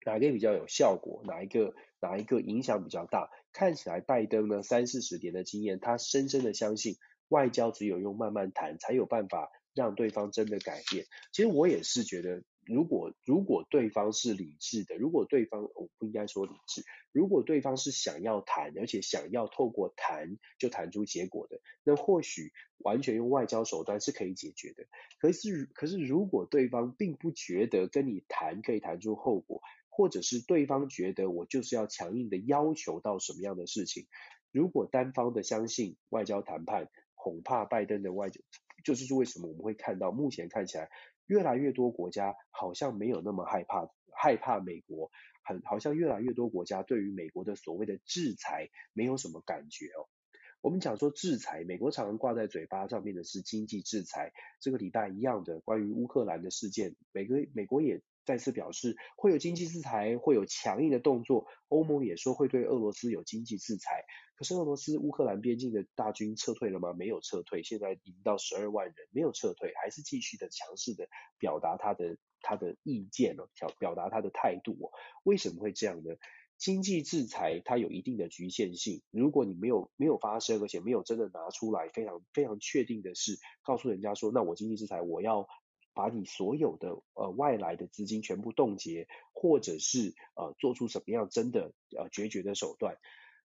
哪一个比较有效果？哪一个哪一个影响比较大？看起来拜登呢，三四十年的经验，他深深的相信外交只有用慢慢谈才有办法让对方真的改变。其实我也是觉得，如果如果对方是理智的，如果对方我不应该说理智，如果对方是想要谈，而且想要透过谈就谈出结果的，那或许完全用外交手段是可以解决的。可是可是如果对方并不觉得跟你谈可以谈出后果，或者是对方觉得我就是要强硬的要求到什么样的事情。如果单方的相信外交谈判，恐怕拜登的外交，就是为什么我们会看到目前看起来越来越多国家好像没有那么害怕，害怕美国，很好像越来越多国家对于美国的所谓的制裁没有什么感觉哦。我们讲说制裁，美国常常挂在嘴巴上面的是经济制裁，这个礼拜一样的关于乌克兰的事件，美国美国也。再次表示会有经济制裁，会有强硬的动作。欧盟也说会对俄罗斯有经济制裁。可是俄罗斯乌克兰边境的大军撤退了吗？没有撤退，现在已经到十二万人，没有撤退，还是继续的强势的表达他的他的意见哦，表表达他的态度哦。为什么会这样呢？经济制裁它有一定的局限性，如果你没有没有发生，而且没有真的拿出来，非常非常确定的是告诉人家说，那我经济制裁我要。把你所有的呃外来的资金全部冻结，或者是呃做出什么样真的呃决绝的手段，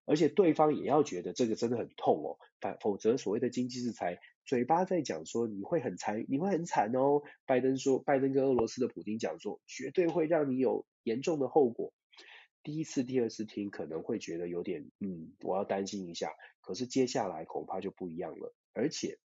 而且对方也要觉得这个真的很痛哦，反否则所谓的经济制裁，嘴巴在讲说你会很惨，你会很惨哦。拜登说，拜登跟俄罗斯的普京讲说，绝对会让你有严重的后果。第一次、第二次听可能会觉得有点嗯，我要担心一下。可是接下来恐怕就不一样了，而且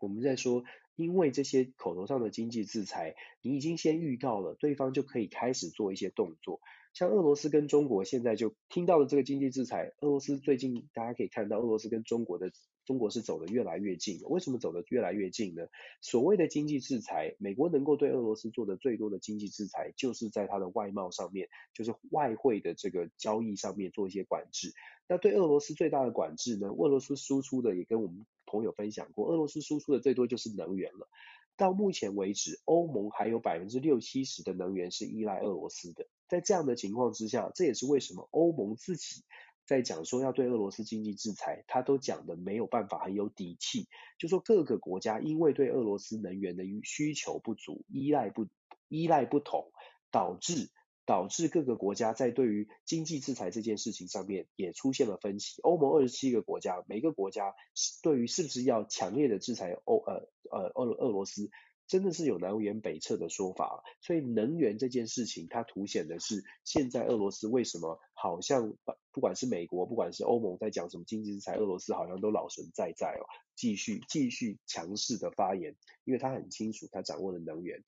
我们在说。因为这些口头上的经济制裁，你已经先预告了，对方就可以开始做一些动作。像俄罗斯跟中国现在就听到了这个经济制裁，俄罗斯最近大家可以看到，俄罗斯跟中国的中国是走得越来越近了。为什么走得越来越近呢？所谓的经济制裁，美国能够对俄罗斯做的最多的经济制裁，就是在它的外贸上面，就是外汇的这个交易上面做一些管制。那对俄罗斯最大的管制呢？俄罗斯输出的也跟我们朋友分享过，俄罗斯输出的最多就是能源了。到目前为止，欧盟还有百分之六七十的能源是依赖俄罗斯的。在这样的情况之下，这也是为什么欧盟自己在讲说要对俄罗斯经济制裁，他都讲的没有办法很有底气。就说各个国家因为对俄罗斯能源的需求不足，依赖不依赖不同，导致。导致各个国家在对于经济制裁这件事情上面也出现了分歧。欧盟二十七个国家，每个国家对于是不是要强烈的制裁欧呃呃俄俄罗斯，真的是有南辕北辙的说法。所以能源这件事情，它凸显的是现在俄罗斯为什么好像不管是美国，不管是欧盟在讲什么经济制裁，俄罗斯好像都老神在在哦，继续继续强势的发言，因为他很清楚他掌握了能源。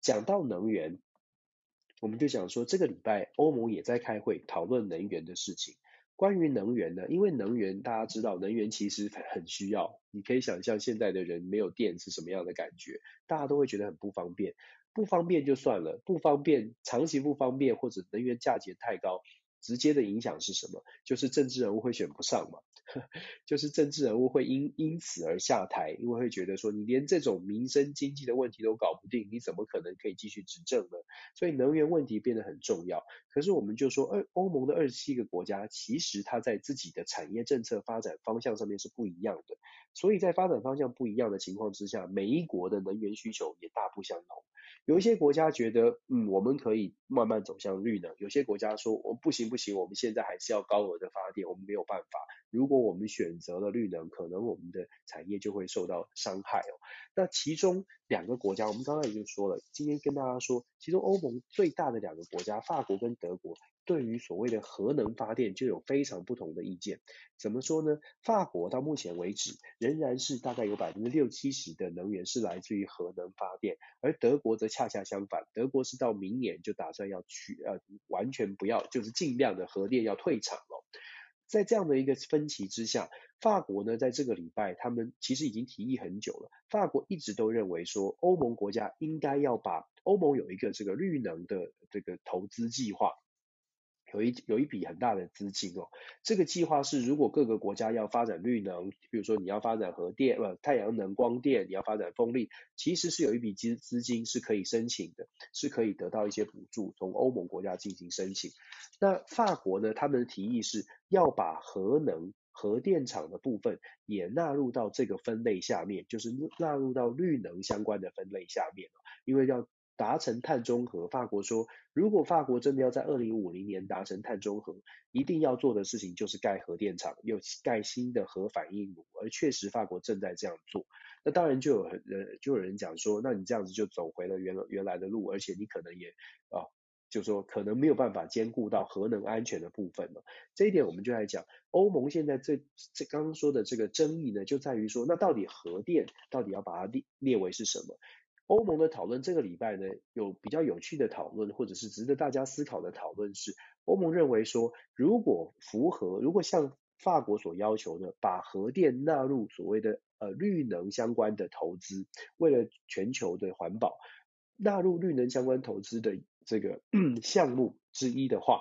讲到能源。我们就讲说，这个礼拜欧盟也在开会讨论能源的事情。关于能源呢，因为能源大家知道，能源其实很需要。你可以想象现在的人没有电是什么样的感觉，大家都会觉得很不方便。不方便就算了，不方便，长期不方便，或者能源价钱太高，直接的影响是什么？就是政治人物会选不上嘛。就是政治人物会因因此而下台，因为会觉得说，你连这种民生经济的问题都搞不定，你怎么可能可以继续执政呢？所以能源问题变得很重要。可是我们就说，欧欧盟的二十七个国家，其实它在自己的产业政策发展方向上面是不一样的。所以在发展方向不一样的情况之下，每一国的能源需求也大不相同。有一些国家觉得，嗯，我们可以慢慢走向绿能；有些国家说，我不行不行，我们现在还是要高额的发电，我们没有办法。如果我们选择了绿能，可能我们的产业就会受到伤害哦。那其中两个国家，我们刚刚已经说了，今天跟大家说，其中欧盟最大的两个国家，法国跟德国。对于所谓的核能发电就有非常不同的意见。怎么说呢？法国到目前为止仍然是大概有百分之六七十的能源是来自于核能发电，而德国则恰恰相反，德国是到明年就打算要取呃完全不要，就是尽量的核电要退场了。在这样的一个分歧之下，法国呢在这个礼拜他们其实已经提议很久了，法国一直都认为说欧盟国家应该要把欧盟有一个这个绿能的这个投资计划。有一有一笔很大的资金哦，这个计划是如果各个国家要发展绿能，比如说你要发展核电、呃太阳能、光电，你要发展风力，其实是有一笔资资金是可以申请的，是可以得到一些补助，从欧盟国家进行申请。那法国呢，他们的提议是要把核能、核电厂的部分也纳入到这个分类下面，就是纳入到绿能相关的分类下面，因为要。达成碳中和，法国说，如果法国真的要在二零五零年达成碳中和，一定要做的事情就是盖核电厂，又盖新的核反应炉，而确实法国正在这样做。那当然就有人就有人讲说，那你这样子就走回了原原来的路，而且你可能也啊就说可能没有办法兼顾到核能安全的部分了。这一点我们就来讲，欧盟现在这这刚刚说的这个争议呢，就在于说，那到底核电到底要把它列列为是什么？欧盟的讨论这个礼拜呢，有比较有趣的讨论，或者是值得大家思考的讨论是，欧盟认为说，如果符合，如果像法国所要求的，把核电纳入所谓的呃绿能相关的投资，为了全球的环保，纳入绿能相关投资的这个 项目之一的话，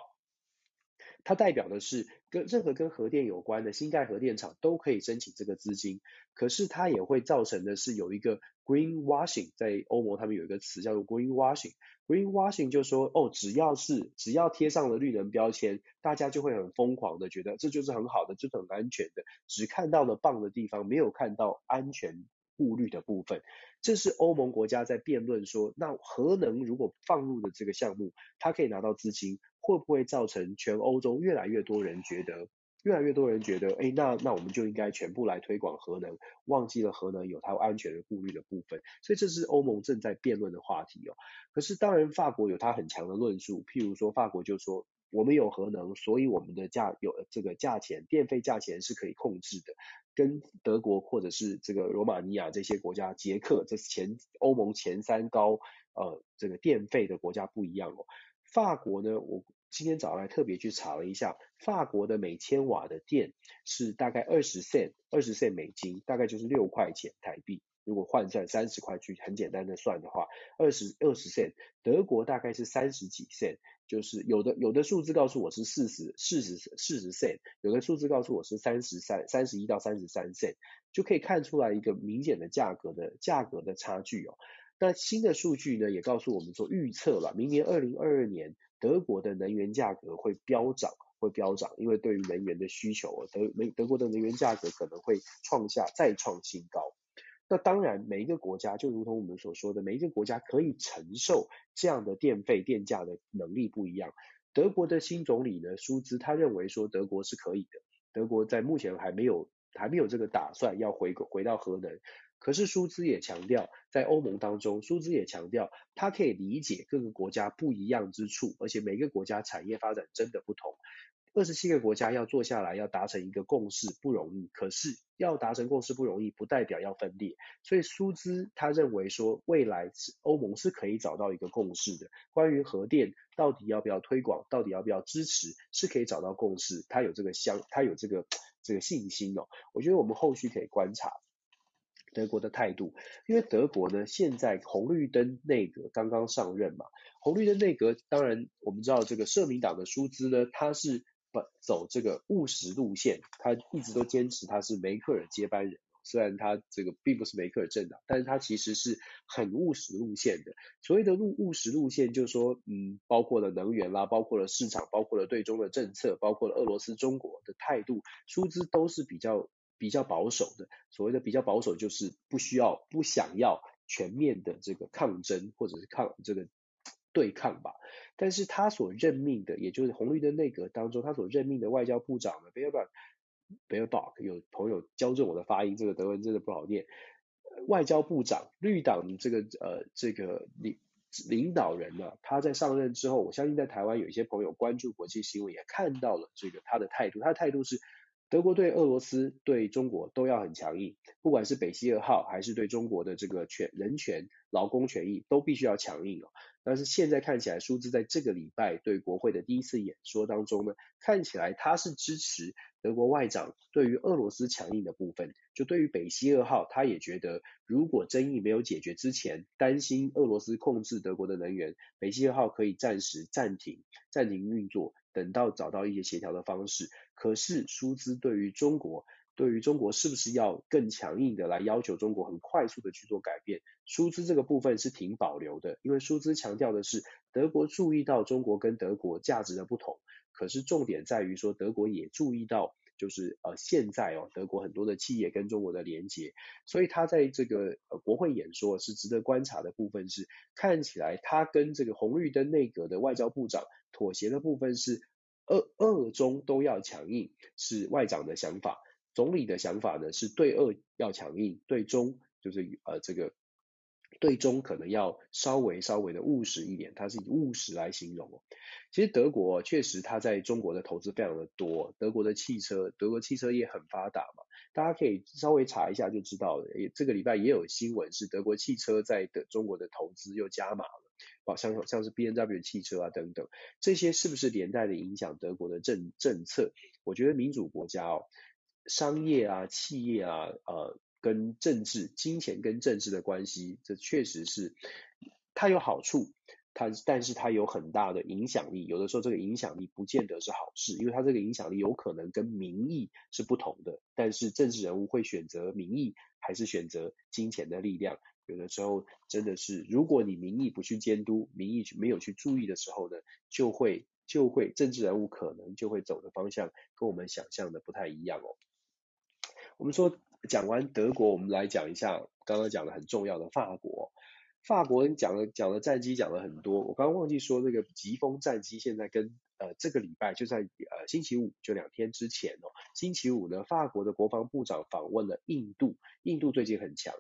它代表的是跟任何跟核电有关的新盖核电厂都可以申请这个资金，可是它也会造成的是有一个。Greenwashing 在欧盟，他们有一个词叫做 Greenwashing。Greenwashing 就说，哦，只要是只要贴上了绿能标签，大家就会很疯狂的觉得这就是很好的，就是很安全的，只看到了棒的地方，没有看到安全顾虑的部分。这是欧盟国家在辩论说，那核能如果放入的这个项目，它可以拿到资金，会不会造成全欧洲越来越多人觉得？越来越多人觉得，哎，那那我们就应该全部来推广核能，忘记了核能有它安全的顾虑的部分，所以这是欧盟正在辩论的话题哦。可是当然，法国有它很强的论述，譬如说，法国就说，我们有核能，所以我们的价有这个价钱，电费价钱是可以控制的，跟德国或者是这个罗马尼亚这些国家，捷克这是前欧盟前三高呃这个电费的国家不一样哦。法国呢，我。今天早上还特别去查了一下，法国的每千瓦的电是大概二十 cent，二十 cent 美金，大概就是六块钱台币。如果换算三十块去很简单的算的话，二十二十 cent，德国大概是三十几 cent，就是有的有的数字告诉我是四十四十四十 cent，有的数字告诉我是三十三三十一到三十三 cent，就可以看出来一个明显的价格的价格的差距哦。那新的数据呢，也告诉我们说预测了明年二零二二年。德国的能源价格会飙涨，会飙涨，因为对于能源的需求，德美德国的能源价格可能会创下再创新高。那当然，每一个国家就如同我们所说的，每一个国家可以承受这样的电费电价的能力不一样。德国的新总理呢，舒兹他认为说德国是可以的，德国在目前还没有还没有这个打算要回回到核能。可是舒兹也强调，在欧盟当中，舒兹也强调，他可以理解各个国家不一样之处，而且每个国家产业发展真的不同。二十七个国家要坐下来要达成一个共识不容易，可是要达成共识不容易，不代表要分裂。所以舒兹他认为说，未来欧盟是可以找到一个共识的。关于核电到底要不要推广，到底要不要支持，是可以找到共识。他有这个相，他有这个这个信心哦。我觉得我们后续可以观察。德国的态度，因为德国呢，现在红绿灯内阁刚刚上任嘛，红绿灯内阁当然我们知道这个社民党的舒兹呢，他是不走这个务实路线，他一直都坚持他是梅克尔接班人，虽然他这个并不是梅克尔政党，但是他其实是很务实路线的。所谓的路务实路线，就是说，嗯，包括了能源啦，包括了市场，包括了对中的政策，包括了俄罗斯、中国的态度，舒兹都是比较。比较保守的，所谓的比较保守，就是不需要、不想要全面的这个抗争或者是抗这个对抗吧。但是他所任命的，也就是红绿灯内阁当中，他所任命的外交部长呢，Baerbock，Baerbock，有朋友纠正我的发音，这个德文真的不好念。外交部长，绿党这个呃这个领领导人呢，他在上任之后，我相信在台湾有一些朋友关注国际新闻，也看到了这个他的态度，他的态度是。德国对俄罗斯、对中国都要很强硬，不管是北溪二号还是对中国的这个权人权、劳工权益，都必须要强硬哦。但是现在看起来，舒兹在这个礼拜对国会的第一次演说当中呢，看起来他是支持德国外长对于俄罗斯强硬的部分。就对于北溪二号，他也觉得如果争议没有解决之前，担心俄罗斯控制德国的能源，北溪二号可以暂时暂停、暂停运作。等到找到一些协调的方式，可是舒兹对于中国，对于中国是不是要更强硬的来要求中国很快速的去做改变？舒兹这个部分是挺保留的，因为舒兹强调的是德国注意到中国跟德国价值的不同，可是重点在于说德国也注意到，就是呃现在哦德国很多的企业跟中国的连接，所以他在这个呃国会演说是值得观察的部分是，看起来他跟这个红绿灯内阁的外交部长。妥协的部分是俄俄中都要强硬，是外长的想法。总理的想法呢是对俄要强硬，对中就是呃这个对中可能要稍微稍微的务实一点，它是以务实来形容哦。其实德国确实它在中国的投资非常的多，德国的汽车，德国汽车业很发达嘛，大家可以稍微查一下就知道了。也这个礼拜也有新闻是德国汽车在的中国的投资又加码了，好像像是 BMW 汽车啊等等，这些是不是连带的影响德国的政政策？我觉得民主国家哦，商业啊、企业啊，呃。跟政治、金钱跟政治的关系，这确实是它有好处，它但是它有很大的影响力。有的时候这个影响力不见得是好事，因为它这个影响力有可能跟民意是不同的。但是政治人物会选择民意，还是选择金钱的力量？有的时候真的是，如果你民意不去监督，民意没有去注意的时候呢，就会就会政治人物可能就会走的方向跟我们想象的不太一样哦。我们说。讲完德国，我们来讲一下刚刚讲的很重要的法国。法国人讲了讲了战机讲了很多，我刚刚忘记说那个疾风战机现在跟呃这个礼拜就在呃星期五就两天之前哦，星期五呢，法国的国防部长访问了印度，印度最近很强。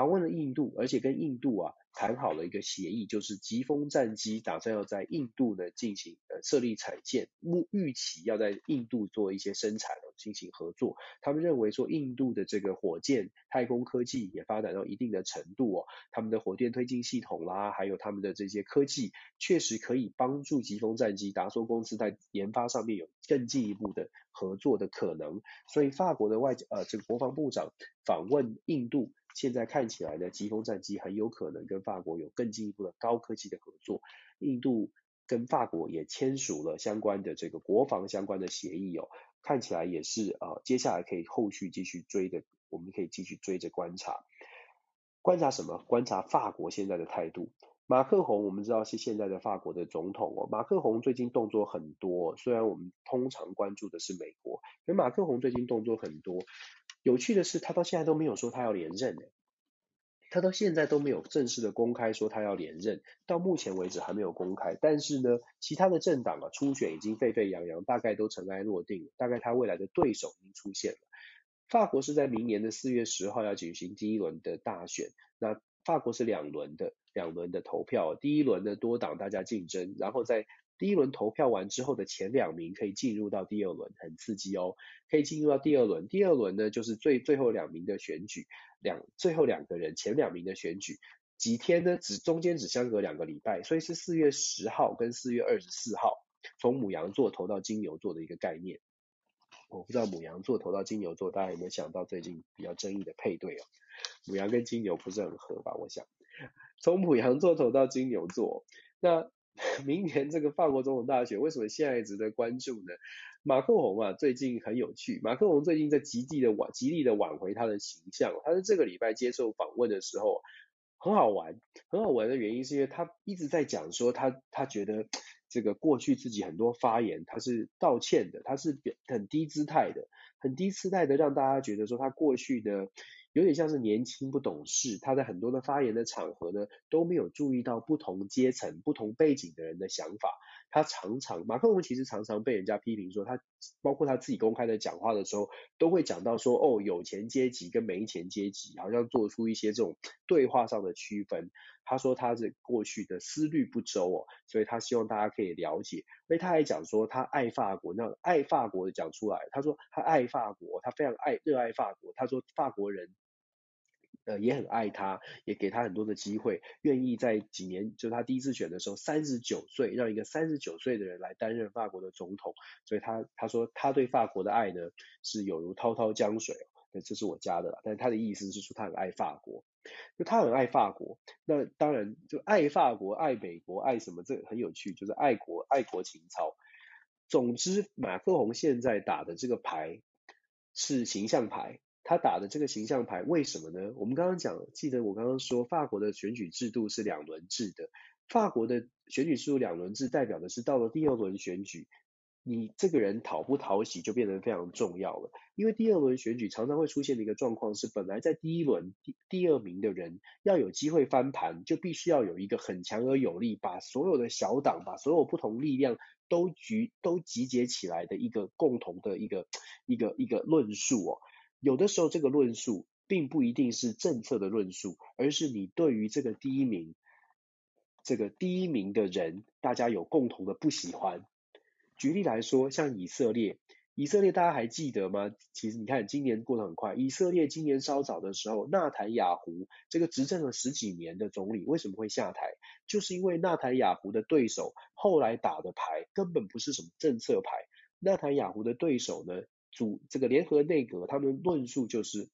访问了印度，而且跟印度啊谈好了一个协议，就是疾风战机打算要在印度呢进行呃设立产线，预预期要在印度做一些生产哦，进行合作。他们认为说印度的这个火箭太空科技也发展到一定的程度哦，他们的火箭推进系统啦，还有他们的这些科技，确实可以帮助疾风战机达索公司在研发上面有更进一步的合作的可能。所以法国的外呃这个国防部长访问印度。现在看起来呢，疾风战机很有可能跟法国有更进一步的高科技的合作。印度跟法国也签署了相关的这个国防相关的协议哦，看起来也是啊、接下来可以后续继续追的，我们可以继续追着观察。观察什么？观察法国现在的态度。马克宏我们知道是现在的法国的总统哦，马克宏最近动作很多，虽然我们通常关注的是美国，可马克宏最近动作很多。有趣的是，他到现在都没有说他要连任呢。他到现在都没有正式的公开说他要连任，到目前为止还没有公开。但是呢，其他的政党啊，初选已经沸沸扬扬，大概都尘埃落定了，大概他未来的对手已经出现了。法国是在明年的四月十号要举行第一轮的大选，那法国是两轮的，两轮的投票，第一轮的多党大家竞争，然后在。第一轮投票完之后的前两名可以进入到第二轮，很刺激哦，可以进入到第二轮。第二轮呢，就是最最后两名的选举，两最后两个人前两名的选举，几天呢？只中间只相隔两个礼拜，所以是四月十号跟四月二十四号，从母羊座投到金牛座的一个概念。我不知道母羊座投到金牛座，大家有没有想到最近比较争议的配对哦？母羊跟金牛不是很合吧？我想，从母羊座投到金牛座，那。明年这个法国总统大选，为什么现在值得关注呢？马克宏啊，最近很有趣。马克宏最近在极力的挽，极力的挽回他的形象。他在这个礼拜接受访问的时候，很好玩。很好玩的原因是因为他一直在讲说他他觉得这个过去自己很多发言他是道歉的，他是很低姿态的，很低姿态的让大家觉得说他过去的。有点像是年轻不懂事，他在很多的发言的场合呢，都没有注意到不同阶层、不同背景的人的想法。他常常，马克龙其实常常被人家批评说，他包括他自己公开的讲话的时候，都会讲到说，哦，有钱阶级跟没钱阶级，好像做出一些这种对话上的区分。他说他是过去的思虑不周哦，所以他希望大家可以了解。所以他还讲说他爱法国，那爱法国的讲出来，他说他爱法国，他非常爱热爱法国。他说法国人。呃，也很爱他，也给他很多的机会，愿意在几年，就他第一次选的时候，三十九岁，让一个三十九岁的人来担任法国的总统，所以他他说他对法国的爱呢，是有如滔滔江水，那这是我加的，但是他的意思是说他很爱法国，就他很爱法国，那当然就爱法国、爱美国、爱什么，这很有趣，就是爱国、爱国情操。总之，马克宏现在打的这个牌是形象牌。他打的这个形象牌，为什么呢？我们刚刚讲，记得我刚刚说，法国的选举制度是两轮制的。法国的选举制度两轮制，代表的是到了第二轮选举，你这个人讨不讨喜就变得非常重要了。因为第二轮选举常常会出现的一个状况是，本来在第一轮第第二名的人要有机会翻盘，就必须要有一个很强而有力，把所有的小党，把所有不同力量都集都集结起来的一个共同的一个一个一个论述哦。有的时候，这个论述并不一定是政策的论述，而是你对于这个第一名，这个第一名的人，大家有共同的不喜欢。举例来说，像以色列。以色列大家还记得吗？其实你看，今年过得很快。以色列今年稍早的时候，纳坦雅胡这个执政了十几年的总理为什么会下台？就是因为纳坦雅胡的对手后来打的牌根本不是什么政策牌。纳坦雅胡的对手呢，组这个联合内阁，他们论述就是，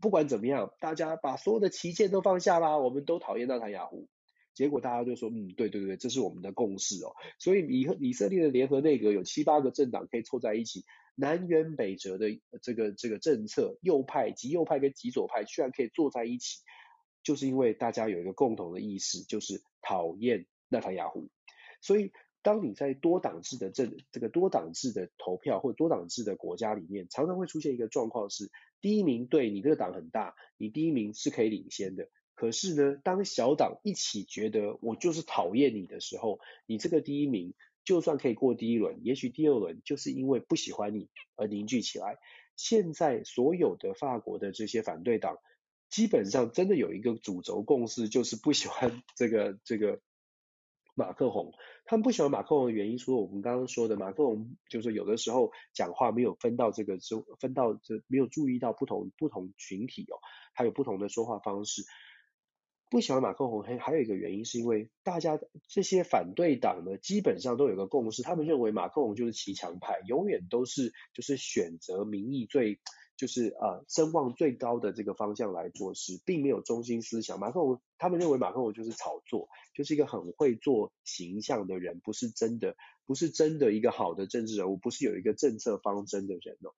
不管怎么样，大家把所有的旗舰都放下啦，我们都讨厌纳坦雅胡。结果大家就说，嗯，对对对，这是我们的共识哦。所以以以色列的联合内阁有七八个政党可以凑在一起，南辕北辙的这个这个政策，右派、极右派跟极左派居然可以坐在一起，就是因为大家有一个共同的意识，就是讨厌纳坦雅胡。所以当你在多党制的政这个多党制的投票或多党制的国家里面，常常会出现一个状况是，第一名对你这个党很大，你第一名是可以领先的。可是呢，当小党一起觉得我就是讨厌你的时候，你这个第一名就算可以过第一轮，也许第二轮就是因为不喜欢你而凝聚起来。现在所有的法国的这些反对党，基本上真的有一个主轴共识，就是不喜欢这个这个马克宏。他们不喜欢马克宏的原因，除了我们刚刚说的，马克宏就是有的时候讲话没有分到这个，分到这没有注意到不同不同群体哦，还有不同的说话方式。不喜欢马克宏还还有一个原因，是因为大家这些反对党呢，基本上都有个共识，他们认为马克宏就是骑墙派，永远都是就是选择民意最就是呃声望最高的这个方向来做事，并没有中心思想。马克龙他们认为马克龙就是炒作，就是一个很会做形象的人，不是真的不是真的一个好的政治人物，不是有一个政策方针的人哦。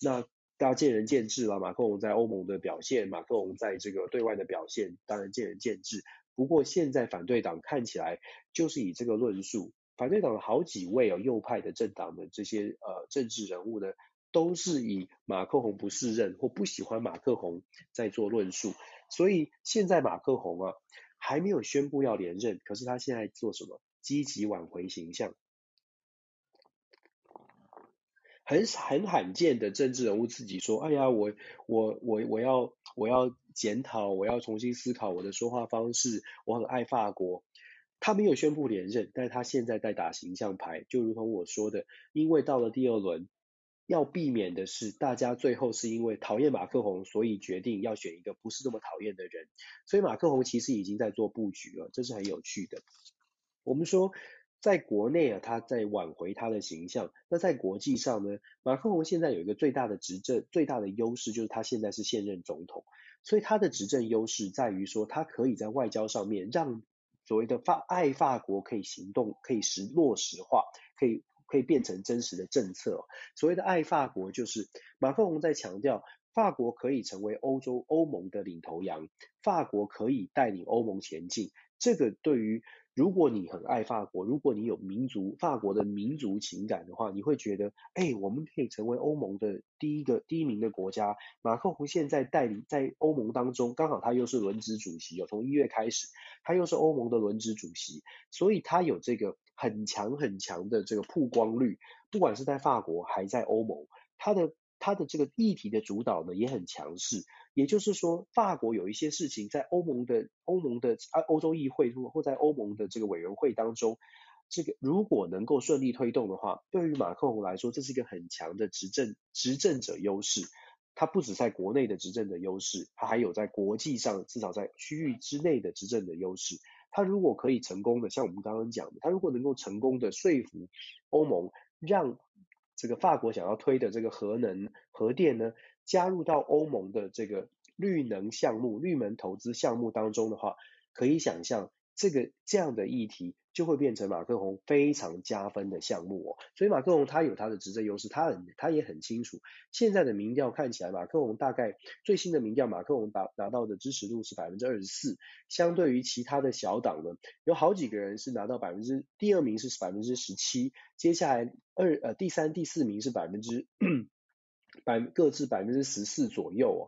那。大家见仁见智了。马克龙在欧盟的表现，马克龙在这个对外的表现，当然见仁见智。不过现在反对党看起来就是以这个论述，反对党的好几位哦，右派的政党的这些呃政治人物呢，都是以马克宏不适任或不喜欢马克宏在做论述。所以现在马克宏啊还没有宣布要连任，可是他现在做什么？积极挽回形象。很很罕见的政治人物自己说：“哎呀，我我我我要我要检讨，我要重新思考我的说话方式。我很爱法国。”他没有宣布连任，但他现在在打形象牌，就如同我说的，因为到了第二轮，要避免的是大家最后是因为讨厌马克宏，所以决定要选一个不是这么讨厌的人。所以马克宏其实已经在做布局了，这是很有趣的。我们说。在国内啊，他在挽回他的形象。那在国际上呢，马克宏现在有一个最大的执政最大的优势，就是他现在是现任总统，所以他的执政优势在于说，他可以在外交上面让所谓的法爱法国可以行动，可以实落实化，可以可以变成真实的政策。所谓的爱法国，就是马克龙在强调，法国可以成为欧洲欧盟的领头羊，法国可以带领欧盟前进。这个对于如果你很爱法国，如果你有民族法国的民族情感的话，你会觉得，哎，我们可以成为欧盟的第一个第一名的国家。马克龙现在带领在欧盟当中，刚好他又是轮值主席，有从一月开始，他又是欧盟的轮值主席，所以他有这个很强很强的这个曝光率，不管是在法国还在欧盟，它的。它的这个议题的主导呢也很强势，也就是说，法国有一些事情在欧盟的欧盟的啊欧洲议会或或在欧盟的这个委员会当中，这个如果能够顺利推动的话，对于马克龙来说，这是一个很强的执政执政者优势。他不止在国内的执政的优势，他还有在国际上至少在区域之内的执政的优势。他如果可以成功的，像我们刚刚讲的，他如果能够成功的说服欧盟，让这个法国想要推的这个核能核电呢，加入到欧盟的这个绿能项目、绿能投资项目当中的话，可以想象这个这样的议题就会变成马克宏非常加分的项目哦。所以马克宏他有他的执政优势，他很他也很清楚。现在的民调看起来，马克宏大概最新的民调，马克宏达拿到的支持度是百分之二十四，相对于其他的小党呢，有好几个人是拿到百分之，第二名是百分之十七，接下来。二呃，第三、第四名是百分之百各自百分之十四左右哦，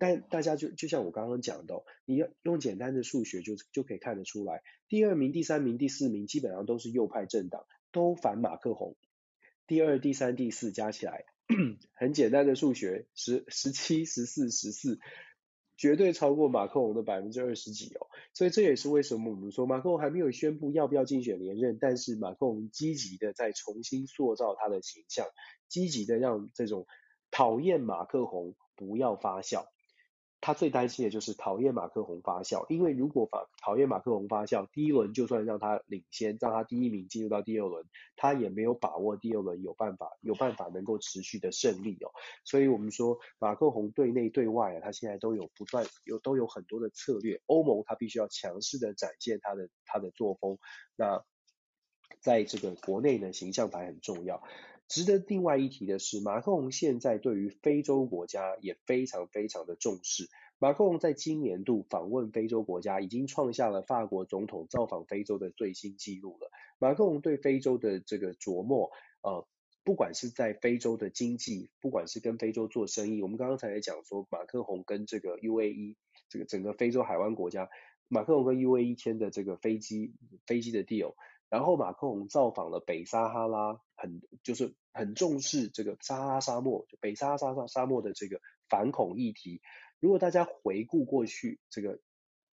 但大家就就像我刚刚讲的，你要用简单的数学就就可以看得出来，第二名、第三名、第四名基本上都是右派政党，都反马克宏。第二、第三、第四加起来 很简单的数学，十十七、十四、十四，绝对超过马克宏的百分之二十几哦。所以这也是为什么我们说马克宏还没有宣布要不要竞选连任，但是马克宏积极的在重新塑造他的形象，积极的让这种讨厌马克宏不要发酵。他最担心的就是讨厌马克宏发酵，因为如果讨讨厌马克宏发酵，第一轮就算让他领先，让他第一名进入到第二轮，他也没有把握第二轮有办法有办法能够持续的胜利哦。所以我们说马克宏对内对外啊，他现在都有不断有都有很多的策略。欧盟他必须要强势的展现他的他的作风，那在这个国内呢，形象牌很重要。值得另外一提的是，马克龙现在对于非洲国家也非常非常的重视。马克龙在今年度访问非洲国家，已经创下了法国总统造访非洲的最新纪录了。马克龙对非洲的这个琢磨，呃，不管是在非洲的经济，不管是跟非洲做生意，我们刚刚才也讲说，马克龙跟这个 UAE 这个整个非洲海湾国家，马克龙跟 UAE 签的这个飞机飞机的 deal。然后马克龙造访了北撒哈拉，很就是很重视这个撒哈拉沙漠，北撒哈拉沙漠的这个反恐议题。如果大家回顾过去，这个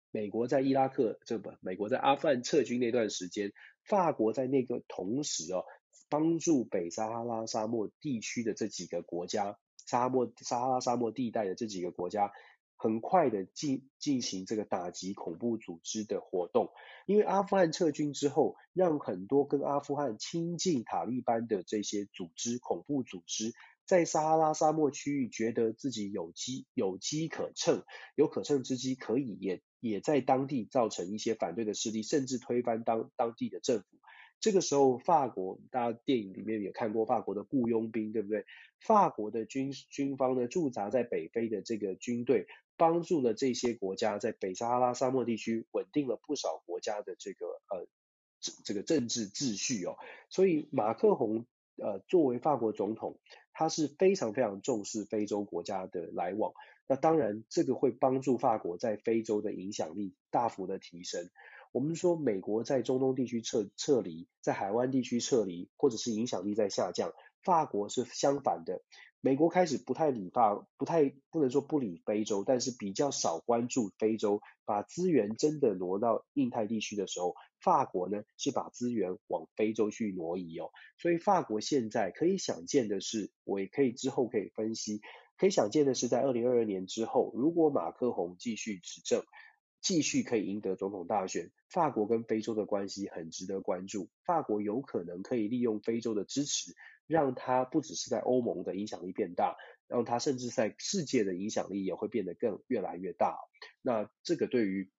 美国在伊拉克，这不，美国在阿富汗撤军那段时间，法国在那个同时哦，帮助北撒哈拉沙漠地区的这几个国家，沙漠撒哈拉沙漠地带的这几个国家。很快的进进行这个打击恐怖组织的活动，因为阿富汗撤军之后，让很多跟阿富汗亲近塔利班的这些组织、恐怖组织，在撒哈拉沙漠区域觉得自己有机有机可乘，有可乘之机，可以也也在当地造成一些反对的势力，甚至推翻当当地的政府。这个时候，法国大家电影里面也看过法国的雇佣兵，对不对？法国的军军方呢，驻扎在北非的这个军队。帮助了这些国家在北撒哈拉沙漠地区稳定了不少国家的这个呃这个政治秩序哦，所以马克宏呃作为法国总统，他是非常非常重视非洲国家的来往。那当然这个会帮助法国在非洲的影响力大幅的提升。我们说美国在中东地区撤撤离，在海湾地区撤离，或者是影响力在下降，法国是相反的。美国开始不太理法，不太不能说不理非洲，但是比较少关注非洲，把资源真的挪到印太地区的时候，法国呢是把资源往非洲去挪移哦。所以法国现在可以想见的是，我也可以之后可以分析，可以想见的是，在二零二二年之后，如果马克宏继续执政，继续可以赢得总统大选，法国跟非洲的关系很值得关注，法国有可能可以利用非洲的支持。让他不只是在欧盟的影响力变大，让他甚至在世界的影响力也会变得更越来越大。那这个对于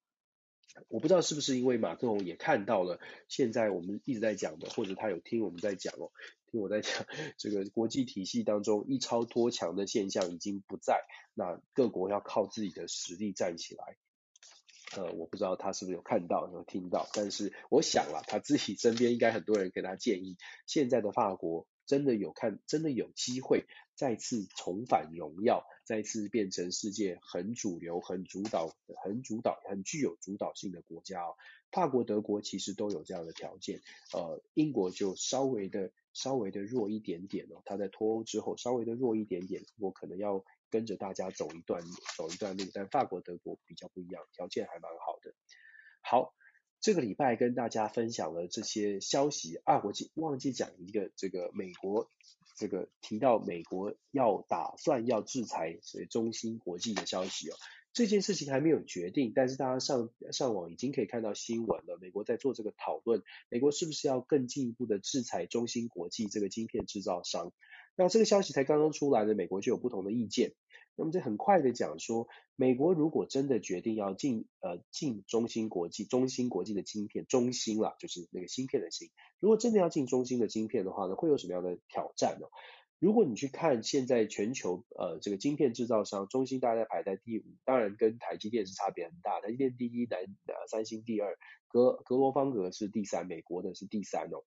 我不知道是不是因为马克龙也看到了现在我们一直在讲的，或者他有听我们在讲哦，听我在讲这个国际体系当中一超脱强的现象已经不在，那各国要靠自己的实力站起来。呃，我不知道他是不是有看到有听到，但是我想了，他自己身边应该很多人给他建议，现在的法国。真的有看，真的有机会再次重返荣耀，再次变成世界很主流、很主导、很主导、很具有主导性的国家哦。法国、德国其实都有这样的条件，呃，英国就稍微的、稍微的弱一点点哦。他在脱欧之后稍微的弱一点点，我可能要跟着大家走一段、走一段路，但法国、德国比较不一样，条件还蛮好的。好。这个礼拜跟大家分享了这些消息啊，我记忘记讲一个这个美国这个提到美国要打算要制裁所以中芯国际的消息哦，这件事情还没有决定，但是大家上上网已经可以看到新闻了，美国在做这个讨论，美国是不是要更进一步的制裁中芯国际这个晶片制造商？那这个消息才刚刚出来呢，美国就有不同的意见。那么这很快的讲说，美国如果真的决定要进呃进中芯国际，中芯国际的晶片，中芯啦，就是那个芯片的芯，如果真的要进中芯的晶片的话呢，会有什么样的挑战呢？如果你去看现在全球呃这个晶片制造商，中芯大概排在第五，当然跟台积电是差别很大，台积电第一，南呃三星第二，格格罗方格是第三，美国的是第三哦。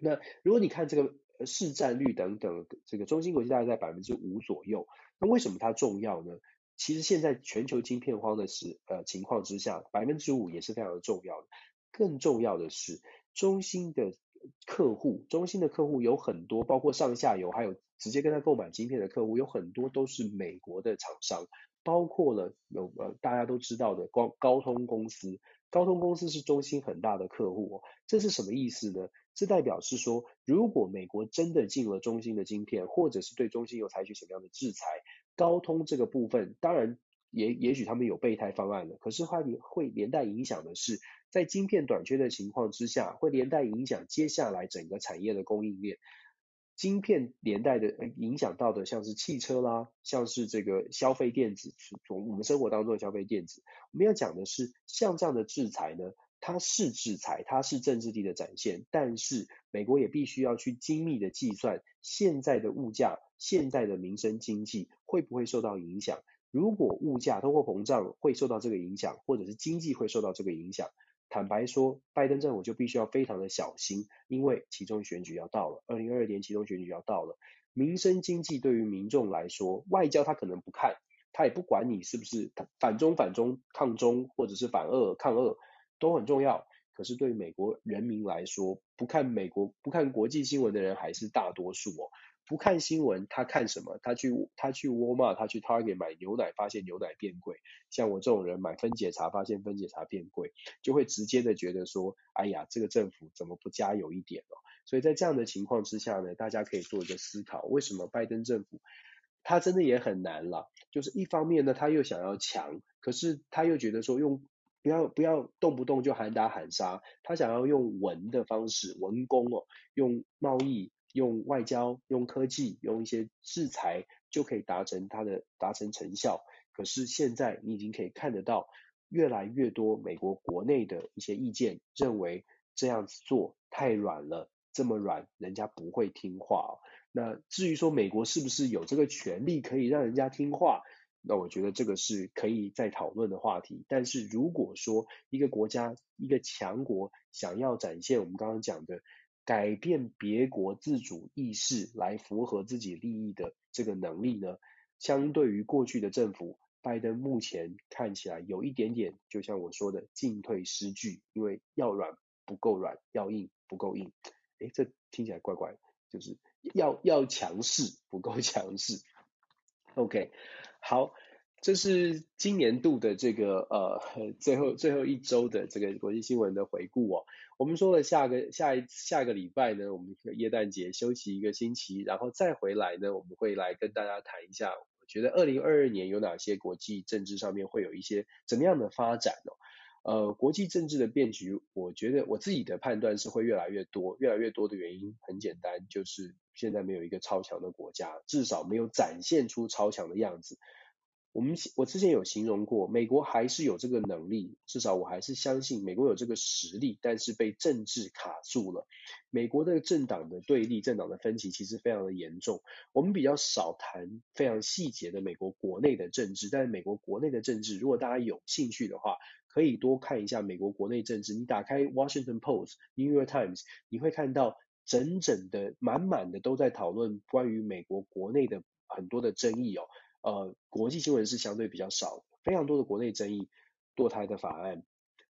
那如果你看这个市占率等等，这个中芯国际大概在百分之五左右。那为什么它重要呢？其实现在全球晶片荒的时呃情况之下，百分之五也是非常的重要的。更重要的是，中芯的客户，中芯的客户有很多，包括上下游，还有直接跟他购买晶片的客户有很多都是美国的厂商，包括了有呃大家都知道的高高通公司，高通公司是中芯很大的客户哦，这是什么意思呢？这代表是说，如果美国真的进了中芯的晶片，或者是对中芯有采取什么样的制裁，高通这个部分当然。也也许他们有备胎方案了，可是话你会连带影响的是，在晶片短缺的情况之下，会连带影响接下来整个产业的供应链。晶片连带的影响到的，像是汽车啦，像是这个消费电子，从我们生活当中的消费电子。我们要讲的是，像这样的制裁呢，它是制裁，它是政治力的展现，但是美国也必须要去精密的计算现在的物价、现在的民生经济会不会受到影响。如果物价通货膨胀会受到这个影响，或者是经济会受到这个影响，坦白说，拜登政府就必须要非常的小心，因为其中选举要到了，二零二二年其中选举要到了，民生经济对于民众来说，外交他可能不看，他也不管你是不是反中反中抗中，或者是反俄抗俄，都很重要。可是对美国人民来说，不看美国不看国际新闻的人还是大多数哦。不看新闻，他看什么？他去他去沃尔玛，他去 Target 买牛奶，发现牛奶变贵。像我这种人买分解茶，发现分解茶变贵，就会直接的觉得说，哎呀，这个政府怎么不加油一点哦？所以在这样的情况之下呢，大家可以做一个思考，为什么拜登政府他真的也很难了？就是一方面呢，他又想要强，可是他又觉得说用不要不要动不动就喊打喊杀，他想要用文的方式，文攻哦，用贸易。用外交、用科技、用一些制裁就可以达成它的达成成效。可是现在你已经可以看得到，越来越多美国国内的一些意见认为这样子做太软了，这么软人家不会听话。那至于说美国是不是有这个权利可以让人家听话，那我觉得这个是可以再讨论的话题。但是如果说一个国家、一个强国想要展现我们刚刚讲的，改变别国自主意识来符合自己利益的这个能力呢，相对于过去的政府，拜登目前看起来有一点点，就像我说的进退失据，因为要软不够软，要硬不够硬，诶，这听起来怪怪，就是要要强势不够强势。OK，好。这是今年度的这个呃最后最后一周的这个国际新闻的回顾哦。我们说了下个下一下个礼拜呢，我们耶诞节休息一个星期，然后再回来呢，我们会来跟大家谈一下，我觉得二零二二年有哪些国际政治上面会有一些怎么样的发展哦。呃，国际政治的变局，我觉得我自己的判断是会越来越多，越来越多的原因很简单，就是现在没有一个超强的国家，至少没有展现出超强的样子。我们我之前有形容过，美国还是有这个能力，至少我还是相信美国有这个实力，但是被政治卡住了。美国的政党的对立、政党的分歧其实非常的严重。我们比较少谈非常细节的美国国内的政治，但是美国国内的政治，如果大家有兴趣的话，可以多看一下美国国内政治。你打开 Washington Post、New York Times，你会看到整整的、满满的都在讨论关于美国国内的很多的争议哦。呃，国际新闻是相对比较少，非常多的国内争议，堕胎的法案，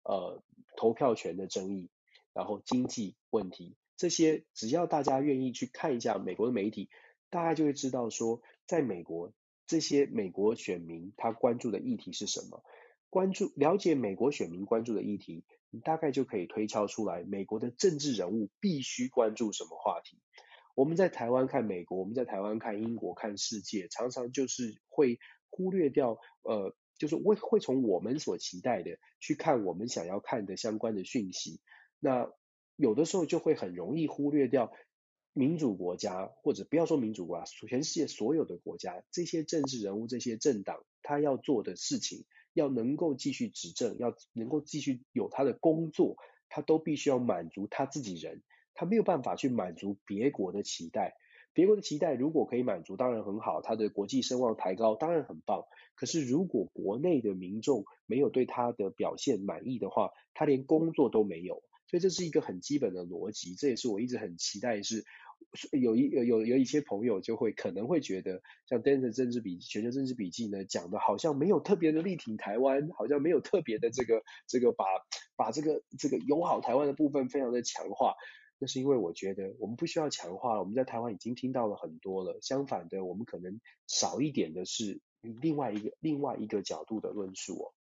呃，投票权的争议，然后经济问题，这些只要大家愿意去看一下美国的媒体，大家就会知道说，在美国这些美国选民他关注的议题是什么，关注了解美国选民关注的议题，你大概就可以推敲出来，美国的政治人物必须关注什么话题。我们在台湾看美国，我们在台湾看英国，看世界，常常就是会忽略掉，呃，就是会会从我们所期待的去看我们想要看的相关的讯息。那有的时候就会很容易忽略掉民主国家，或者不要说民主国家，全世界所有的国家，这些政治人物、这些政党，他要做的事情，要能够继续执政，要能够继续有他的工作，他都必须要满足他自己人。他没有办法去满足别国的期待，别国的期待如果可以满足，当然很好，他的国际声望抬高，当然很棒。可是如果国内的民众没有对他的表现满意的话，他连工作都没有。所以这是一个很基本的逻辑，这也是我一直很期待是，有一有有有一些朋友就会可能会觉得，像 Dan 的政治笔全球政治笔记呢讲的，好像没有特别的力挺台湾，好像没有特别的这个这个把把这个这个友好台湾的部分非常的强化。那是因为我觉得我们不需要强化，我们在台湾已经听到了很多了。相反的，我们可能少一点的是另外一个另外一个角度的论述哦。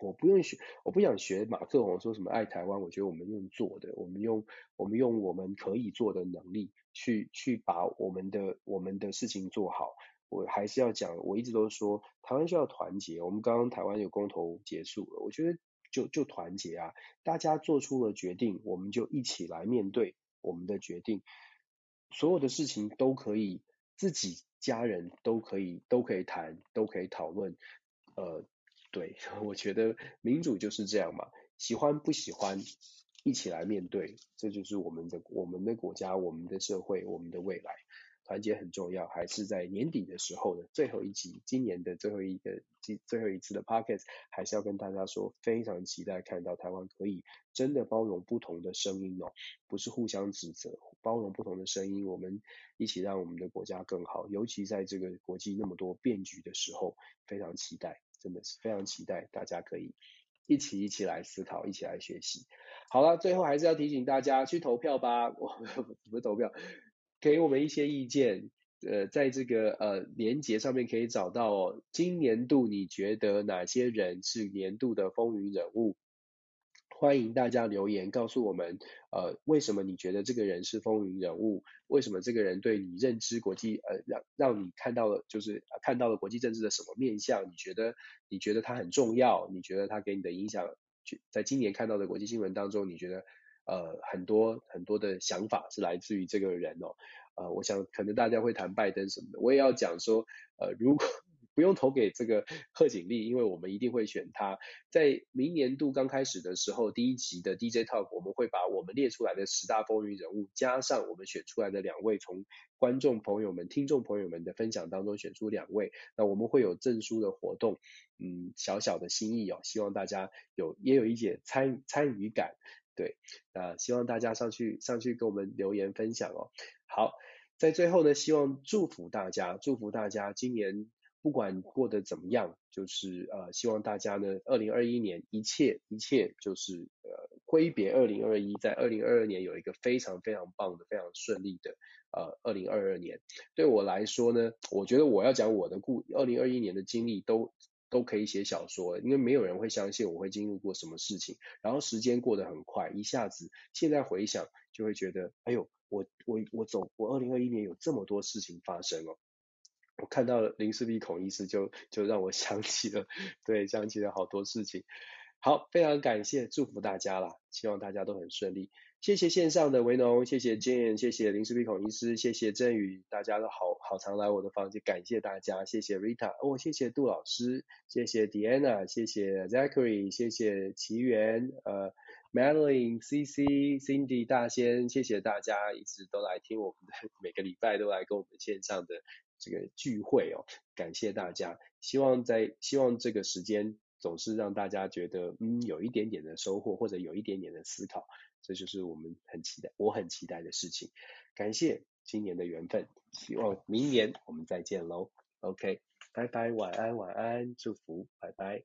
我不用学，我不想学马克宏说什么爱台湾。我觉得我们用做的，我们用我们用我们可以做的能力去去把我们的我们的事情做好。我还是要讲，我一直都说台湾需要团结。我们刚刚台湾有公投结束了，我觉得就就团结啊，大家做出了决定，我们就一起来面对我们的决定。所有的事情都可以，自己家人都可以都可以谈，都可以讨论，呃。对，我觉得民主就是这样嘛，喜欢不喜欢，一起来面对，这就是我们的我们的国家、我们的社会、我们的未来。团结很重要，还是在年底的时候的最后一集，今年的最后一个最后一次的 Podcast，还是要跟大家说，非常期待看到台湾可以真的包容不同的声音哦，不是互相指责，包容不同的声音，我们一起让我们的国家更好，尤其在这个国际那么多变局的时候，非常期待。真的是非常期待，大家可以一起一起来思考，一起来学习。好了，最后还是要提醒大家去投票吧。我 怎么投票？给我们一些意见。呃，在这个呃连结上面可以找到。今年度你觉得哪些人是年度的风云人物？欢迎大家留言告诉我们，呃，为什么你觉得这个人是风云人物？为什么这个人对你认知国际，呃，让让你看到了，就是看到了国际政治的什么面向？你觉得你觉得他很重要？你觉得他给你的影响，在今年看到的国际新闻当中，你觉得呃很多很多的想法是来自于这个人哦？呃，我想可能大家会谈拜登什么的，我也要讲说，呃，如果。不用投给这个贺锦丽，因为我们一定会选他。在明年度刚开始的时候，第一集的 DJ Talk，我们会把我们列出来的十大风云人物，加上我们选出来的两位，从观众朋友们、听众朋友们的分享当中选出两位。那我们会有证书的活动，嗯，小小的心意哦，希望大家有也有一点参参与感，对，那希望大家上去上去跟我们留言分享哦。好，在最后呢，希望祝福大家，祝福大家今年。不管过得怎么样，就是呃，希望大家呢，二零二一年一切一切就是呃，挥别二零二一，在二零二二年有一个非常非常棒的、非常顺利的呃，二零二二年。对我来说呢，我觉得我要讲我的故二零二一年的经历都都可以写小说，因为没有人会相信我会经历过什么事情。然后时间过得很快，一下子现在回想就会觉得，哎呦，我我我走，我二零二一年有这么多事情发生哦。我看到了林氏璧孔医师就，就就让我 想起了，对，想起了好多事情。好，非常感谢，祝福大家啦，希望大家都很顺利。谢谢线上的维农，谢谢 Jane，谢谢林氏璧孔医师，谢谢振宇，大家都好好常来我的房间，感谢大家，谢谢 Rita，哦，谢谢杜老师，谢谢 Diana，谢谢 Zachary，谢谢奇缘，呃，Madeline，CC，Cindy 大仙，谢谢大家一直都来听我们的，每个礼拜都来跟我们线上的。这个聚会哦，感谢大家，希望在希望这个时间总是让大家觉得嗯有一点点的收获或者有一点点的思考，这就是我们很期待，我很期待的事情。感谢今年的缘分，希望明年我们再见喽。OK，拜拜，晚安，晚安，祝福，拜拜。